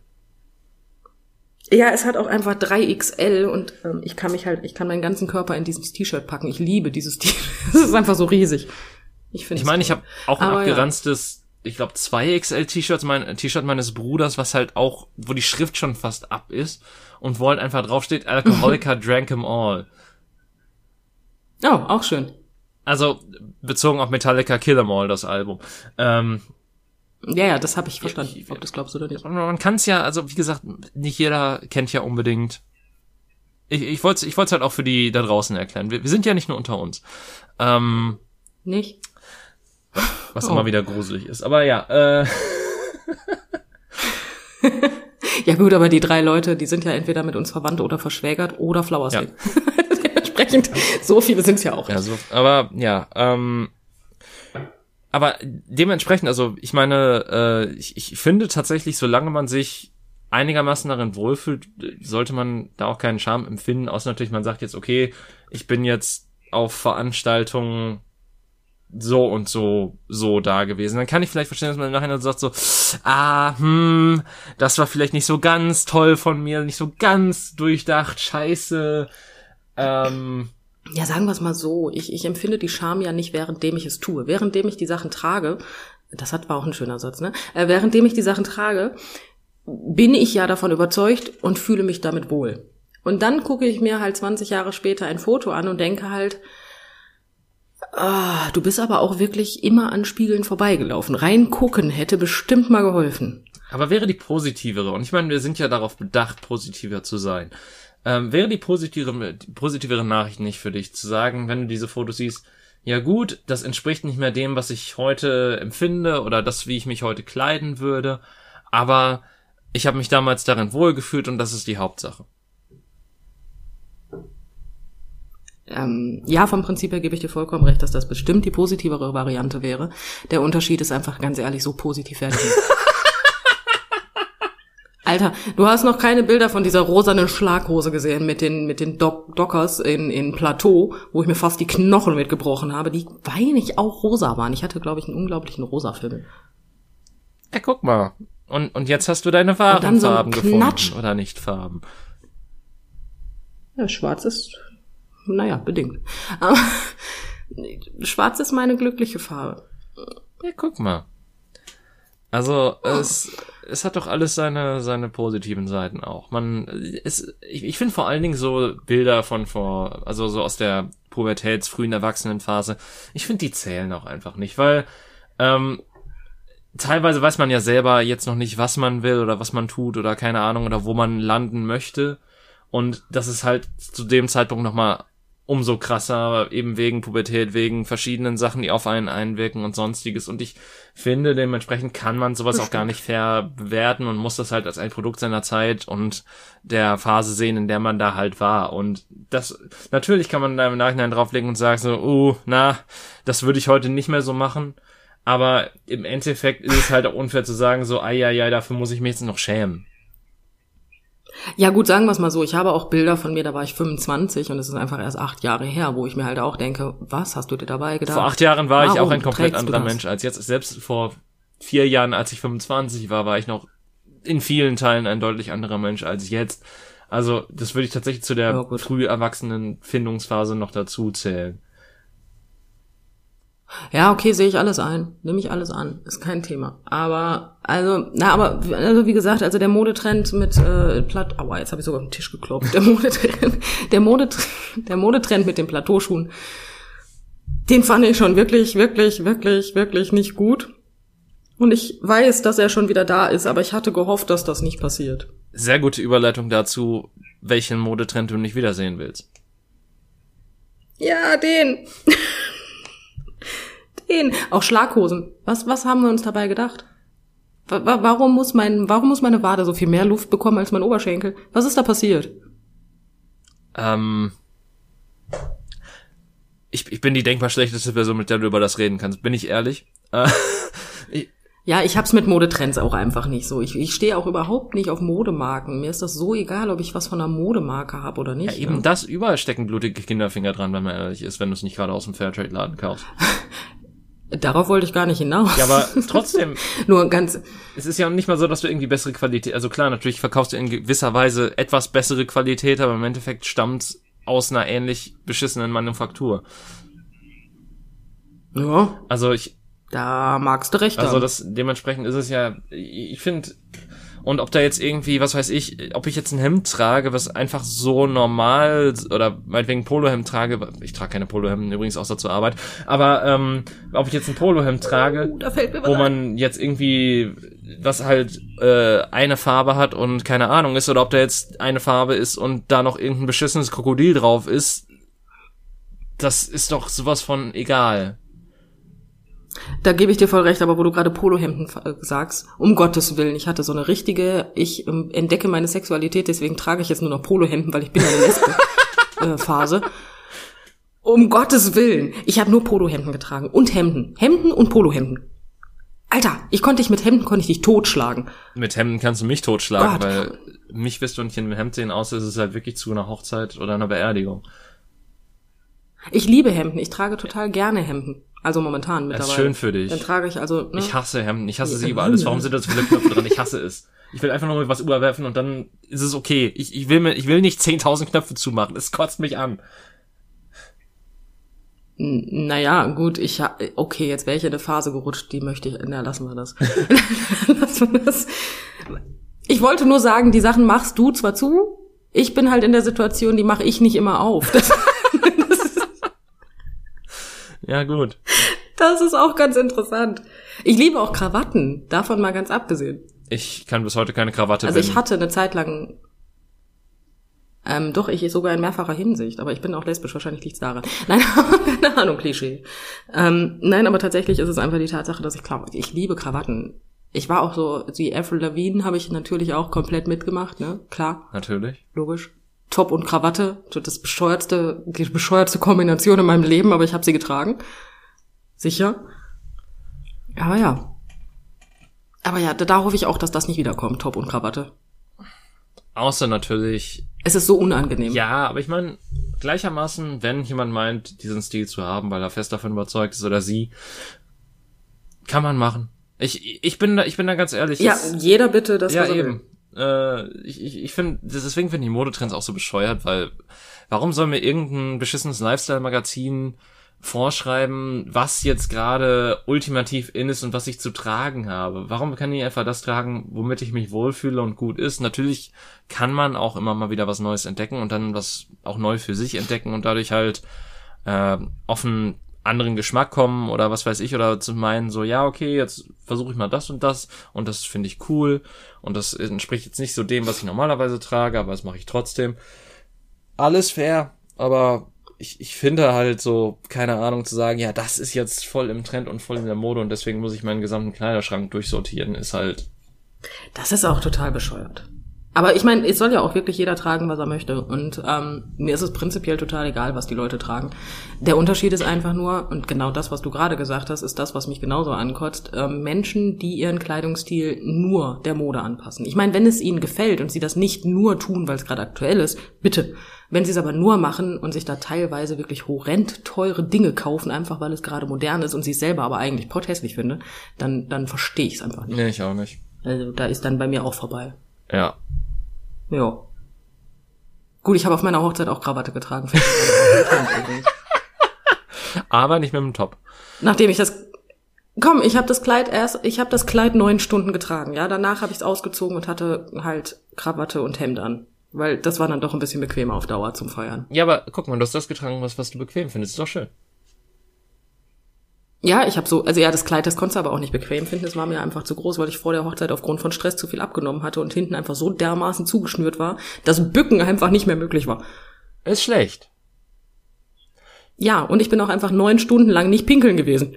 Ja, es hat auch einfach 3XL und ähm, ich kann mich halt, ich kann meinen ganzen Körper in dieses T-Shirt packen. Ich liebe dieses T-Shirt. Es ist einfach so riesig. Ich finde. Ich meine, ich habe auch ein Aber ja. Ich glaube, 2XL-T-Shirts, mein T-Shirt meines Bruders, was halt auch, wo die Schrift schon fast ab ist und wo halt einfach draufsteht, Alcoholica drank 'em all. Oh, auch schön. Also bezogen auf Metallica Kill 'em all, das Album. Ähm, Ja, ja, das habe ich verstanden, ich- ob du das glaubst oder nicht. man kann es ja, also wie gesagt, nicht jeder kennt ja unbedingt. Ich, ich wollte ich wollte halt auch für die da draußen erklären. Wir, wir sind ja nicht nur unter uns. Ähm, Nicht? Was Oh. immer wieder gruselig ist. Aber ja, äh, Ja gut, aber die drei Leute, die sind ja entweder mit uns verwandt oder verschwägert oder Flowersee. Dementsprechend, so viele sind's ja auch. Ja, so, aber ja, ähm, aber dementsprechend, also ich meine, äh, ich, ich finde tatsächlich, solange man sich einigermaßen darin wohlfühlt, sollte man da auch keinen Charme empfinden, außer natürlich, man sagt jetzt, okay, ich bin jetzt auf Veranstaltungen so und so, so da gewesen. Dann kann ich vielleicht verstehen, dass man im Nachhinein sagt so, ah, hm, das war vielleicht nicht so ganz toll von mir, nicht so ganz durchdacht, scheiße, ähm, Ja, sagen wir es mal so. Ich, ich empfinde die Scham ja nicht, währenddem ich es tue. Währenddem ich die Sachen trage, das hat war auch ein schöner Satz, ne? Äh, währenddem ich die Sachen trage, bin ich ja davon überzeugt und fühle mich damit wohl. Und dann gucke ich mir halt 20 Jahre später ein Foto an und denke halt, ah, du bist aber auch wirklich immer an Spiegeln vorbeigelaufen. Reingucken hätte bestimmt mal geholfen. Aber wäre die positivere, und ich meine, wir sind ja darauf bedacht, positiver zu sein, ähm, wäre die positivere, die positivere Nachricht nicht für dich, zu sagen, wenn du diese Fotos siehst, ja gut, das entspricht nicht mehr dem, was ich heute empfinde oder das, wie ich mich heute kleiden würde, aber ich habe mich damals darin wohlgefühlt und das ist die Hauptsache. Ähm, ja, vom Prinzip her gebe ich dir vollkommen recht, dass das bestimmt die positivere Variante wäre. Der Unterschied ist einfach ganz ehrlich so positiv nicht. Alter, du hast noch keine Bilder von dieser rosanen Schlaghose gesehen mit den, mit den Doc Dockers in, in Plateau, wo ich mir fast die Knochen mitgebrochen habe, die weinig auch rosa waren. Ich hatte, glaube ich, einen unglaublichen rosa Film. Ja, guck mal. Und, und jetzt hast du deine wahren dann so Farben Knatsch. gefunden. Oder nicht Farben. Ja, schwarz ist, naja, bedingt. Aber schwarz ist meine glückliche Farbe. Ja, guck mal. Also, es, es hat doch alles seine, seine positiven Seiten auch. Man, es, ich, ich finde vor allen Dingen so Bilder von vor, also so aus der Pubertäts-, frühen Erwachsenenphase, ich finde, die zählen auch einfach nicht, weil, ähm, teilweise weiß man ja selber jetzt noch nicht, was man will oder was man tut oder keine Ahnung oder wo man landen möchte. Und das ist halt zu dem Zeitpunkt nochmal umso krasser, eben wegen Pubertät, wegen verschiedenen Sachen, die auf einen einwirken und sonstiges. Und ich finde, dementsprechend kann man sowas auch gar nicht fair bewerten und muss das halt als ein Produkt seiner Zeit und der Phase sehen, in der man da halt war. Und das, natürlich kann man da im Nachhinein drauflegen und sagen so, uh, na, das würde ich heute nicht mehr so machen. Aber im Endeffekt ist es halt auch unfair zu sagen, so, ai, ai, ai, dafür muss ich mich jetzt noch schämen. Ja gut, sagen wir es mal so, ich habe auch Bilder von mir, da war ich 25 und es ist einfach erst acht Jahre her, wo ich mir halt auch denke, was hast du dir dabei gedacht? Vor acht Jahren war ich Warum auch ein komplett anderer? Mensch als jetzt. Selbst vor vier Jahren, als ich 25 war, war ich noch in vielen Teilen ein deutlich anderer Mensch als jetzt. Also, das würde ich tatsächlich zu der Ja, früh erwachsenen Findungsphase noch dazu zählen. Ja, okay, sehe ich alles ein. Nehme ich alles an. Ist kein Thema. Aber, also, na, aber, also wie gesagt, also der Modetrend mit äh, Platt, aua, jetzt habe ich sogar auf den Tisch geklopft. Der Modetrend, der Modetrend, der Modetrend mit den Plateauschuhen, den fand ich schon wirklich, wirklich, wirklich, wirklich nicht gut. Und ich weiß, dass er schon wieder da ist, aber ich hatte gehofft, dass das nicht passiert. Sehr gute Überleitung dazu, welchen Modetrend du nicht wiedersehen willst. Ja, den. den. Auch Schlaghosen. Was, was haben wir uns dabei gedacht? Wa- wa- Warum muss mein, warum muss meine Wade so viel mehr Luft bekommen als mein Oberschenkel? Was ist da passiert? Ähm, ich, ich bin die denkbar schlechteste Person, mit der du über das reden kannst. Bin ich ehrlich? Äh, ich, Ja, ich hab's mit Modetrends auch einfach nicht so. Ich, ich stehe auch überhaupt nicht auf Modemarken. Mir ist das so egal, ob ich was von einer Modemarke habe oder nicht. ja, eben ne? das, überall stecken blutige Kinderfinger dran, wenn man ehrlich ist, wenn du es nicht gerade aus dem Fairtrade-Laden kaufst. Darauf wollte ich gar nicht hinaus. Ja, aber trotzdem, Nur ganz, es ist ja nicht mal so, dass du irgendwie bessere Qualität, also klar, natürlich verkaufst du in gewisser Weise etwas bessere Qualität, aber im Endeffekt stammt aus einer ähnlich beschissenen Manufaktur. ja, Also ich, da magst du recht also das, dementsprechend ist es ja, ich finde, und ob da jetzt irgendwie, was weiß ich, ob ich jetzt ein Hemd trage, was einfach so normal oder meinetwegen ein Polohemd trage, ich trage keine Polohemden übrigens außer zur Arbeit, aber ähm, ob ich jetzt ein Polohemd trage, was wo ein. man jetzt irgendwie was halt äh, eine Farbe hat und keine Ahnung ist oder ob da jetzt eine Farbe ist und da noch irgendein beschissenes Krokodil drauf ist, das ist doch sowas von egal. Da gebe ich dir voll recht, aber wo du gerade Polohemden äh, sagst, um Gottes Willen, ich hatte so eine richtige, ich ähm, entdecke meine Sexualität, deswegen trage ich jetzt nur noch Polohemden, weil ich bin eine Lesbe äh, Phase. Um Gottes Willen, ich habe nur Polohemden getragen und Hemden, Hemden und Polohemden. Alter, ich konnte dich mit Hemden konnte ich dich totschlagen. Mit Hemden kannst du mich totschlagen, Gott. weil mich wirst du nicht in einem Hemd sehen, außer es ist halt wirklich zu einer Hochzeit oder einer Beerdigung. Ich liebe Hemden, ich trage total gerne Hemden. Also momentan Das ist mittlerweile. schön für dich. Dann trage ich also. Ne? Ich hasse Hemden, ich hasse sie Ja, über alles. Warum sind da so viele Knöpfe dran? Ich hasse es. Ich will einfach nur mal was überwerfen und dann ist es okay. Ich, ich will mir, ich will nicht 10.000 Knöpfe zumachen. Es kotzt mich an. N- Naja, gut, ich ha okay, jetzt wäre ich in eine Phase gerutscht, die möchte ich, na, lassen wir das. lassen wir das. Ich wollte nur sagen, die Sachen machst du zwar zu, ich bin halt in der Situation, die mache ich nicht immer auf. Ja, gut. das ist auch ganz interessant. Ich liebe auch Krawatten, davon mal ganz abgesehen. Ich kann bis heute keine Krawatte Also ich binden. hatte eine Zeit lang, ähm, doch, ich sogar in mehrfacher Hinsicht, aber ich bin auch lesbisch, wahrscheinlich liegt's daran. Nein, keine Ahnung, Klischee. Ähm, nein, aber tatsächlich ist es einfach die Tatsache, dass ich glaube, ich liebe Krawatten. Ich war auch so, die Avril Lavigne habe ich natürlich auch komplett mitgemacht, ne? Klar, Natürlich. logisch. Top und Krawatte, das bescheuertste, die bescheuertste Kombination in meinem Leben, aber ich habe sie getragen. Sicher. Aber ja. Aber ja, da, da hoffe ich auch, dass das nicht wiederkommt, Top und Krawatte. Außer natürlich. Es ist so unangenehm. Ja, aber ich meine, gleichermaßen, wenn jemand meint, diesen Stil zu haben, weil er fest davon überzeugt ist oder sie, kann man machen. Ich, ich bin da, ich bin da ganz ehrlich. Ja, jeder bitte das, ja, eben. Äh, ich ich, ich finde, deswegen finde ich Modetrends auch so bescheuert, weil warum soll mir irgendein beschissenes Lifestyle-Magazin vorschreiben, was jetzt gerade ultimativ in ist und was ich zu tragen habe. Warum kann ich einfach das tragen, womit ich mich wohlfühle und gut ist? Natürlich kann man auch immer mal wieder was Neues entdecken und dann was auch neu für sich entdecken und dadurch halt äh, offen anderen Geschmack kommen oder was weiß ich oder zu meinen so ja okay jetzt versuche ich mal das und das und das finde ich cool und das entspricht jetzt nicht so dem was ich normalerweise trage aber das mache ich trotzdem. Alles fair aber ich, ich finde halt so keine Ahnung zu sagen ja das ist jetzt voll im Trend und voll in der Mode und deswegen muss ich meinen gesamten Kleiderschrank durchsortieren ist halt das ist auch total bescheuert aber ich meine, es soll ja auch wirklich jeder tragen, was er möchte. Und ähm, mir ist es prinzipiell total egal, was die Leute tragen. Der Unterschied ist einfach nur, und genau das, was du gerade gesagt hast, ist das, was mich genauso ankotzt, ähm, Menschen, die ihren Kleidungsstil nur der Mode anpassen. Ich meine, wenn es ihnen gefällt und sie das nicht nur tun, weil es gerade aktuell ist, bitte. Wenn sie es aber nur machen und sich da teilweise wirklich horrend teure Dinge kaufen, einfach weil es gerade modern ist und sie es selber aber eigentlich pothässlich finde, dann, dann verstehe ich es einfach nicht. nee ich auch nicht Also da ist dann bei mir auch vorbei. ja Ja. Gut, ich habe auf meiner Hochzeit auch Krawatte getragen. aber nicht mit dem Top Nachdem ich das Komm, ich habe das Kleid erst, ich habe das Kleid neun Stunden getragen, ja. Danach habe ich es ausgezogen und hatte halt Krawatte und Hemd an. Weil das war dann doch ein bisschen bequemer auf Dauer zum Feiern. ja aber guck mal du hast das getragen was was du bequem findest ist doch schön Ja, ich habe so, also ja, das Kleid, das konntest du aber auch nicht bequem finden. Das war mir einfach zu groß, weil ich vor der Hochzeit aufgrund von Stress zu viel abgenommen hatte und hinten einfach so dermaßen zugeschnürt war, dass Bücken einfach nicht mehr möglich war. ist schlecht Ja, und ich bin auch einfach neun Stunden lang nicht pinkeln gewesen.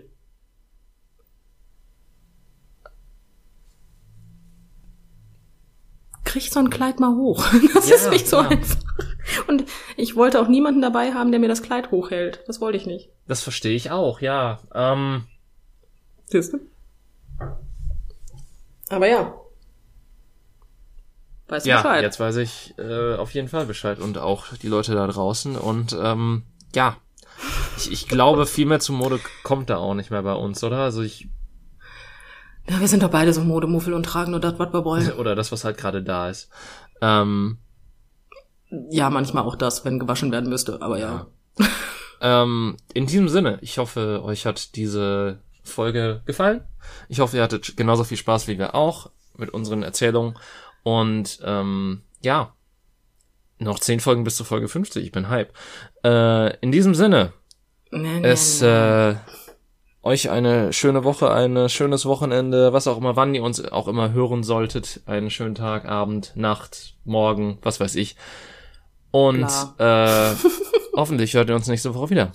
Krieg so ein Kleid mal hoch. Das Ja, ist nicht so ja. einfach. Und ich wollte auch niemanden dabei haben, der mir das Kleid hochhält. Das wollte ich nicht. das verstehe ich auch ja ähm Siehst du? Aber ja. Weißt du Ja, Bescheid? jetzt weiß ich äh, auf jeden Fall Bescheid und auch die Leute da draußen. Und ähm, ja, ich, ich glaube, viel mehr zu Mode kommt da auch nicht mehr bei uns, oder? Also ich, Ja, wir sind doch beide so Modemuffel und tragen nur das, was wir wollen. oder das, was halt gerade da ist. Ähm, Ja, manchmal auch das, wenn gewaschen werden müsste, aber ja. ähm, in diesem Sinne, ich hoffe, euch hat diese Folge gefallen. Ich hoffe, ihr hattet genauso viel Spaß wie wir auch mit unseren Erzählungen. Und ähm, ja, noch zehn Folgen bis zur Folge 50. Ich bin hype. Äh, in diesem Sinne, nee, es nee. äh, euch eine schöne Woche, ein schönes Wochenende, was auch immer, wann ihr uns auch immer hören solltet. Einen schönen Tag, Abend, Nacht, Morgen, was weiß ich. Und äh, hoffentlich hört ihr uns nächste Woche wieder.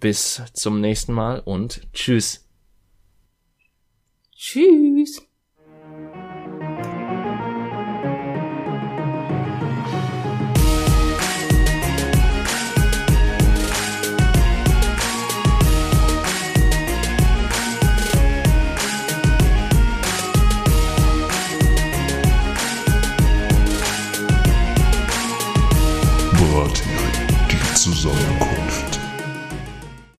Bis zum nächsten Mal und tschüss. Tschüss.